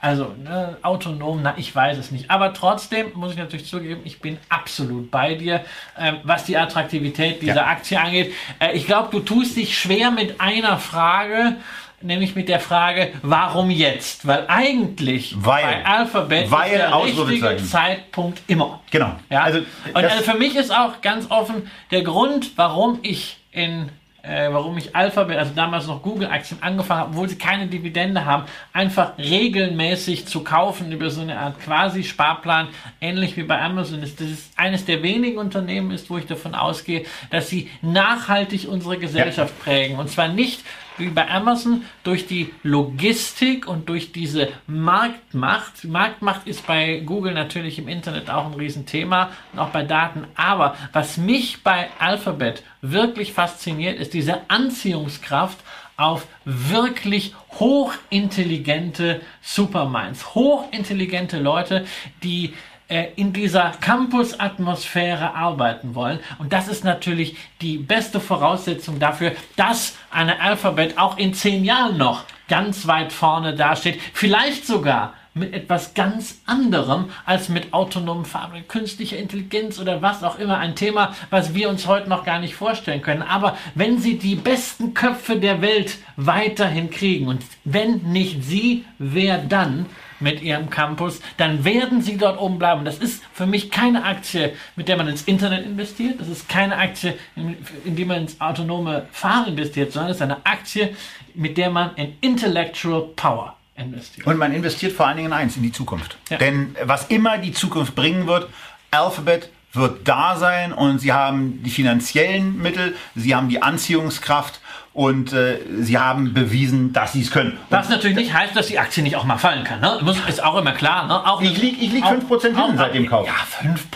also ne, autonom, na, ich weiß es nicht. Aber trotzdem muss ich natürlich zugeben, ich bin absolut bei dir, ähm, was die Attraktivität dieser ja. Aktie angeht. Äh, ich glaube, du tust dich schwer mit einer Frage, nämlich mit der Frage, warum jetzt? Weil eigentlich weil, bei Alphabet weil ist der richtige Zeitpunkt immer. Genau. Ja? Also, Und also für mich ist auch ganz offen der Grund, warum ich in äh, warum ich Alphabet, also damals noch Google-Aktien angefangen habe, obwohl sie keine Dividende haben, einfach regelmäßig zu kaufen über so eine Art quasi Sparplan, ähnlich wie bei Amazon ist. Das ist eines der wenigen Unternehmen ist, wo ich davon ausgehe, dass sie nachhaltig unsere Gesellschaft ja. prägen. Und zwar nicht wie bei Amazon durch die Logistik und durch diese Marktmacht. Marktmacht ist bei Google natürlich im Internet auch ein Riesenthema und auch bei Daten. Aber was mich bei Alphabet wirklich fasziniert, ist diese Anziehungskraft auf wirklich hochintelligente Superminds, hochintelligente Leute, die in dieser Campus-Atmosphäre arbeiten wollen. Und das ist natürlich die beste Voraussetzung dafür, dass eine Alphabet auch in zehn Jahren noch ganz weit vorne dasteht. Vielleicht sogar mit etwas ganz anderem als mit autonomen Fahren, künstlicher Intelligenz oder was auch immer. Ein Thema, was wir uns heute noch gar nicht vorstellen können. Aber wenn Sie die besten Köpfe der Welt weiterhin kriegen und wenn nicht Sie, wer dann? Mit ihrem Campus, dann werden sie dort oben bleiben. Das ist für mich keine Aktie, mit der man ins Internet investiert. Das ist keine Aktie, in, in die man ins autonome Fahren investiert, sondern es ist eine Aktie, mit der man in Intellectual Power investiert. Und man investiert vor allen Dingen in eins, in die Zukunft. Ja. Denn was immer die Zukunft bringen wird, Alphabet wird da sein und sie haben die finanziellen Mittel, sie haben die Anziehungskraft und äh, sie haben bewiesen, dass sie es können. Was natürlich nicht heißt, dass die Aktie nicht auch mal fallen kann. Ne? Muss, ist auch immer klar. Ne? Auch, ich liege ich lieg 5% hinten seit dem Kauf. Ja,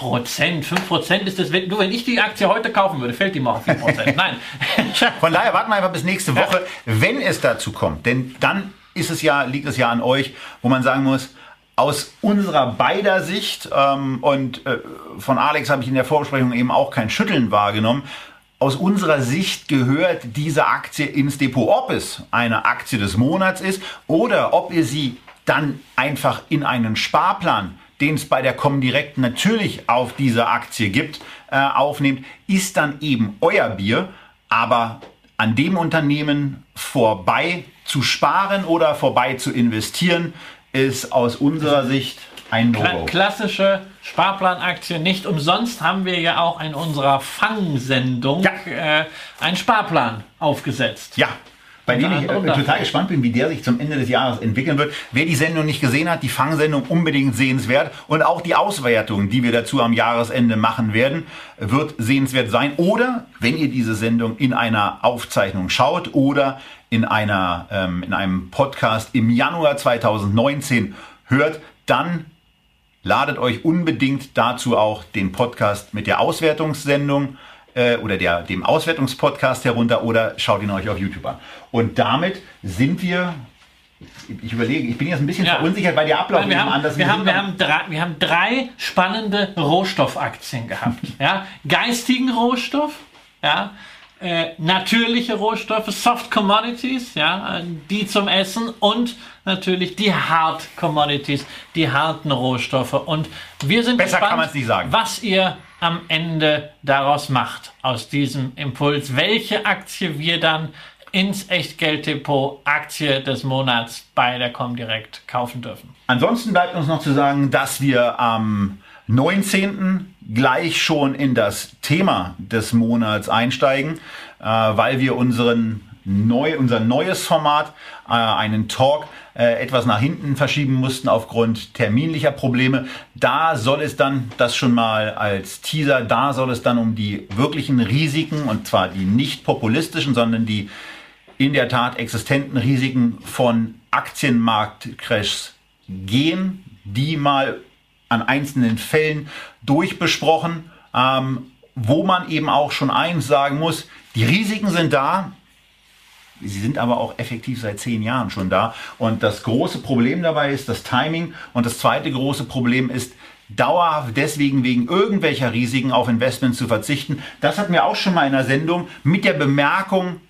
5%. 5% ist das, wenn, nur wenn ich die Aktie heute kaufen würde, fällt die mal auf 4%. Nein. Von daher warten wir einfach bis nächste Woche, wenn es dazu kommt. Denn dann ist es ja, liegt es ja an euch, wo man sagen muss, aus unserer beider Sicht, ähm, und äh, von Alex habe ich in der Vorbesprechung eben auch kein Schütteln wahrgenommen, aus unserer Sicht gehört diese Aktie ins Depot. Ob es eine Aktie des Monats ist oder ob ihr sie dann einfach in einen Sparplan, den es bei der Comdirect natürlich auf diese Aktie gibt, äh, aufnehmt, ist dann eben euer Bier. Aber an dem Unternehmen vorbei zu sparen oder vorbei zu investieren, ist aus unserer Sicht ein No-Go. Klassische Sparplanaktie. Nicht umsonst haben wir ja auch in unserer Fangsendung ja. äh, einen Sparplan aufgesetzt. Ja, bei dem ich äh, total gespannt bin, wie der sich zum Ende des Jahres entwickeln wird. Wer die Sendung nicht gesehen hat, die Fangsendung unbedingt sehenswert und auch die Auswertung, die wir dazu am Jahresende machen werden, wird sehenswert sein. Oder wenn ihr diese Sendung in einer Aufzeichnung schaut oder in einer ähm, in einem Podcast im Januar 2019 hört, dann ladet euch unbedingt dazu auch den Podcast mit der Auswertungssendung äh, oder der, dem Auswertungspodcast herunter oder schaut ihn euch auf YouTube an. Und damit sind wir ich überlege, ich bin jetzt ein bisschen ja. verunsichert, weil der Ablauf wir haben, anders wir haben, wir, haben drei, wir haben drei spannende Rohstoffaktien gehabt. ja? Geistigen Rohstoff, ja? Äh, natürliche Rohstoffe, Soft Commodities, ja, die zum Essen und natürlich die Hard Commodities, die harten Rohstoffe. Und wir sind Besser gespannt, was ihr am Ende daraus macht aus diesem Impuls, welche Aktie wir dann ins Echtgelddepot Aktie des Monats bei der Comdirect kaufen dürfen. Ansonsten bleibt uns noch zu sagen, dass wir am 19. gleich schon in das Thema des Monats einsteigen, äh, weil wir unseren neu, unser neues Format, äh, einen Talk, äh, etwas nach hinten verschieben mussten aufgrund terminlicher Probleme. Da soll es dann, das schon mal als Teaser, da soll es dann um die wirklichen Risiken, und zwar die nicht populistischen, sondern die in der Tat existenten Risiken von Aktienmarktcrashs gehen, die mal an einzelnen Fällen durchbesprochen, ähm, wo man eben auch schon eins sagen muss, die Risiken sind da, sie sind aber auch effektiv seit zehn Jahren schon da. Und das große Problem dabei ist das Timing. Und das zweite große Problem ist, dauerhaft deswegen wegen irgendwelcher Risiken auf Investments zu verzichten. Das hatten wir auch schon mal in der Sendung mit der Bemerkung,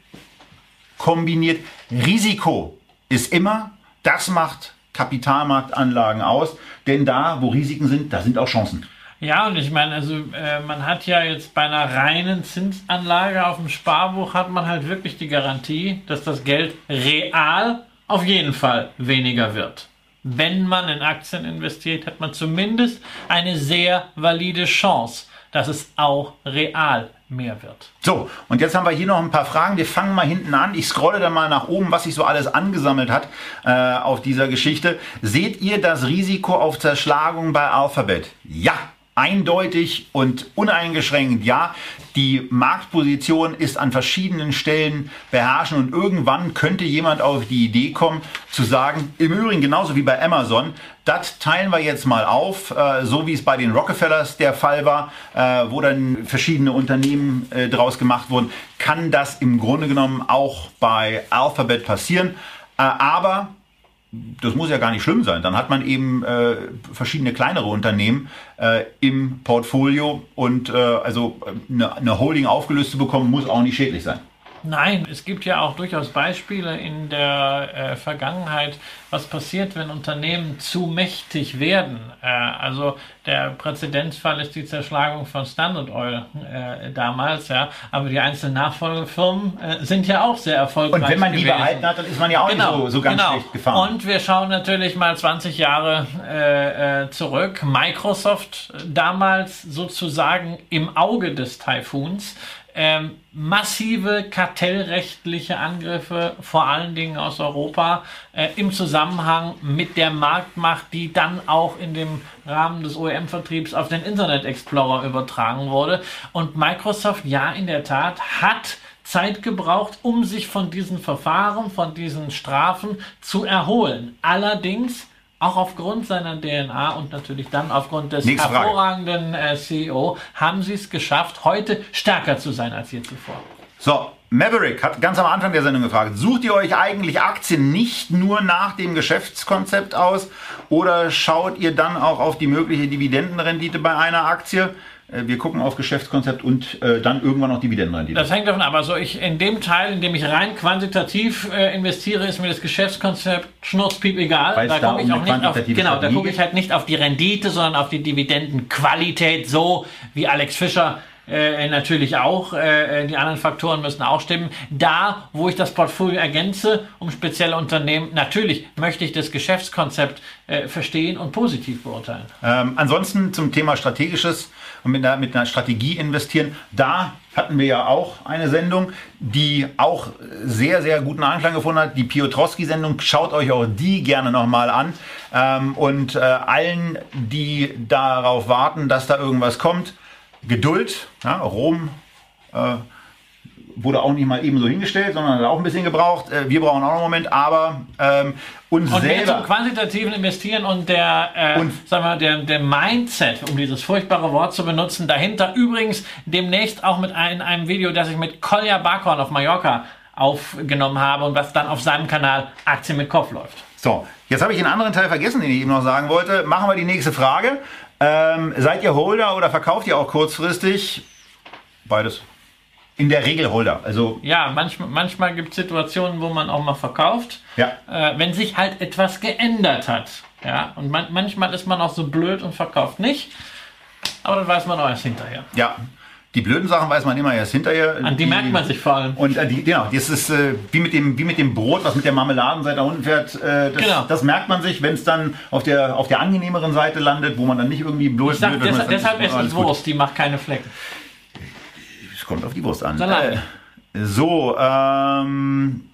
kombiniert. Risiko ist immer, das macht Kapitalmarktanlagen aus, denn da, wo Risiken sind, da sind auch Chancen. Ja, und ich meine, also äh, man hat ja jetzt bei einer reinen Zinsanlage auf dem Sparbuch hat man halt wirklich die Garantie, dass das Geld real auf jeden Fall weniger wird. Wenn man in Aktien investiert, hat man zumindest eine sehr valide Chance, dass es auch real mehr wird. So, und jetzt haben wir hier noch ein paar Fragen. Wir fangen mal hinten an. Ich scrolle dann mal nach oben, was sich so alles angesammelt hat äh, auf dieser Geschichte. Seht ihr das Risiko auf Zerschlagung bei Alphabet? Ja, eindeutig und uneingeschränkt ja. Die Marktposition ist an verschiedenen Stellen beherrschen und irgendwann könnte jemand auf die Idee kommen zu sagen, im Übrigen genauso wie bei Amazon, das teilen wir jetzt mal auf, äh, so wie es bei den Rockefellers der Fall war, äh, wo dann verschiedene Unternehmen äh, draus gemacht wurden, kann das im Grunde genommen auch bei Alphabet passieren. Äh, aber das muss ja gar nicht schlimm sein. Dann hat man eben äh, verschiedene kleinere Unternehmen äh, im Portfolio und äh, also eine, eine Holding aufgelöst zu bekommen, muss auch nicht schädlich sein. Nein, es gibt ja auch durchaus Beispiele in der äh, Vergangenheit, was passiert, wenn Unternehmen zu mächtig werden. Äh, also der Präzedenzfall ist die Zerschlagung von Standard Oil äh, damals, ja. Aber die einzelnen Nachfolgefirmen äh, sind ja auch sehr erfolgreich. Und wenn man die gewesen. behalten hat, dann ist man ja auch genau, nicht so, so ganz genau. schlecht gefahren. Und wir schauen natürlich mal 20 Jahre äh, äh, zurück. Microsoft damals sozusagen im Auge des Taifuns ähm, massive kartellrechtliche Angriffe, vor allen Dingen aus Europa, äh, im Zusammenhang mit der Marktmacht, die dann auch in dem Rahmen des OEM-Vertriebs auf den Internet Explorer übertragen wurde. Und Microsoft, ja, in der Tat, hat Zeit gebraucht, um sich von diesen Verfahren, von diesen Strafen zu erholen. Allerdings auch aufgrund seiner DNA und natürlich dann aufgrund des Nächste hervorragenden äh, CEO haben sie es geschafft, heute stärker zu sein als je zuvor. So, Maverick hat ganz am Anfang der Sendung gefragt, sucht ihr euch eigentlich Aktien nicht nur nach dem Geschäftskonzept aus oder schaut ihr dann auch auf die mögliche Dividendenrendite bei einer Aktie? Äh, wir gucken auf Geschäftskonzept und äh, dann irgendwann noch Dividendenrendite. Das hängt davon ab. Also ich in dem Teil, in dem ich rein quantitativ äh, investiere, ist mir das Geschäftskonzept schnurzpiep egal. Weil da gucke ich auch nicht auf, genau, da gucke ich halt nicht auf die Rendite, sondern auf die Dividendenqualität, so wie Alex Fischer äh, natürlich auch. Äh, die anderen Faktoren müssen auch stimmen. Da, wo ich das Portfolio ergänze um spezielle Unternehmen, natürlich möchte ich das Geschäftskonzept äh, verstehen und positiv beurteilen. Ähm, ansonsten zum Thema strategisches und mit einer, mit einer Strategie investieren. Da hatten wir ja auch eine Sendung, die auch sehr, sehr guten Anklang gefunden hat. Die Piotrowski-Sendung. Schaut euch auch die gerne nochmal an. Ähm, und äh, allen, die darauf warten, dass da irgendwas kommt, Geduld. Ja, Rom, äh, wurde auch nicht mal eben so hingestellt, sondern hat auch ein bisschen gebraucht. Äh, wir brauchen auch noch einen Moment, aber ähm, uns Und mehr zum selber. quantitativen Investieren und der, äh, Und- sagen wir, der, der Mindset, um dieses furchtbare Wort zu benutzen, dahinter übrigens demnächst auch mit ein, einem Video, das ich mit Kolja Barkhorn auf Mallorca aufgenommen habe und was dann auf seinem Kanal Aktien mit Kopf läuft. So, jetzt habe ich einen anderen Teil vergessen, den ich eben noch sagen wollte. Machen wir die nächste Frage. Ähm, seid ihr Holder oder verkauft ihr auch kurzfristig? Beides. In der Regel Holder. Also Ja, manchmal, manchmal gibt es Situationen, wo man auch mal verkauft, Ja. äh, wenn sich halt etwas geändert hat. Ja, und man, manchmal ist man auch so blöd und verkauft nicht. Aber das weiß man auch erst hinterher. Ja, die blöden Sachen weiß man immer erst hinterher. An die, merkt man sich vor allem. Und äh, die, genau, das ist äh, wie, mit dem, wie mit dem Brot, was mit der Marmeladenseite da unten fährt. Äh, das, Genau. das merkt man sich, wenn es dann auf der, auf der angenehmeren Seite landet, wo man dann nicht irgendwie blöd Ich sag, dass man deshalb, ist es. Wurst, die macht keine Flecken. Es kommt auf die Wurst an. Salat. Äh, so, ähm,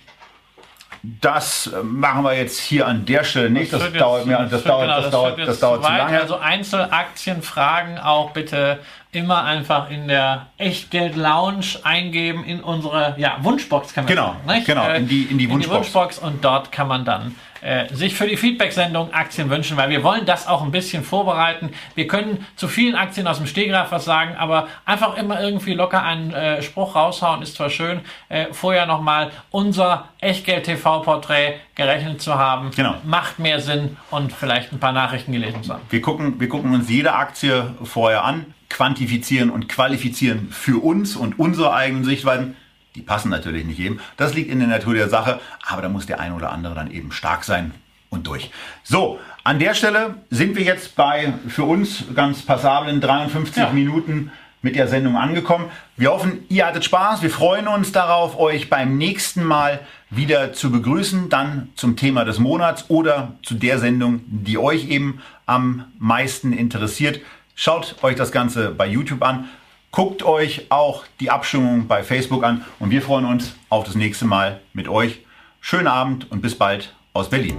das machen wir jetzt hier an der Stelle nicht. Das, jetzt- dauert mir, das, dauert, genau, das, dauert, das dauert zu lange. Also Einzelaktienfragen auch bitte immer einfach in der Echtgeld-Lounge eingeben in unsere ja, Wunschbox kann man Genau, sagen. genau, in die- in die Wunschbox. Wunschbox und dort kann man dann äh, sich für die Feedback-Sendung Aktien wünschen, weil wir wollen das auch ein bisschen vorbereiten. Wir können zu vielen Aktien aus dem Stehgreif was sagen, aber einfach immer irgendwie locker einen äh, Spruch raushauen ist zwar schön. Äh, vorher nochmal unser Echtgeld-TV-Porträt gerechnet zu haben, Genau. macht mehr Sinn und vielleicht ein paar Nachrichten gelesen zu haben. Wir gucken, wir gucken uns jede Aktie vorher an, quantifizieren und qualifizieren für uns und unsere eigenen Sichtweisen. Die passen natürlich nicht jedem. Das liegt in der Natur der Sache, aber da muss der ein oder andere dann eben stark sein und durch. So, an der Stelle sind wir jetzt bei für uns ganz passablen 53 Ja. Minuten mit der Sendung angekommen. Wir hoffen, ihr hattet Spaß. Wir freuen uns darauf, euch beim nächsten Mal wieder zu begrüßen, dann zum Thema des Monats oder zu der Sendung, die euch eben am meisten interessiert. Schaut euch das Ganze bei YouTube an. Guckt euch auch die Abstimmung bei Facebook an und wir freuen uns auf das nächste Mal mit euch. Schönen Abend und bis bald aus Berlin.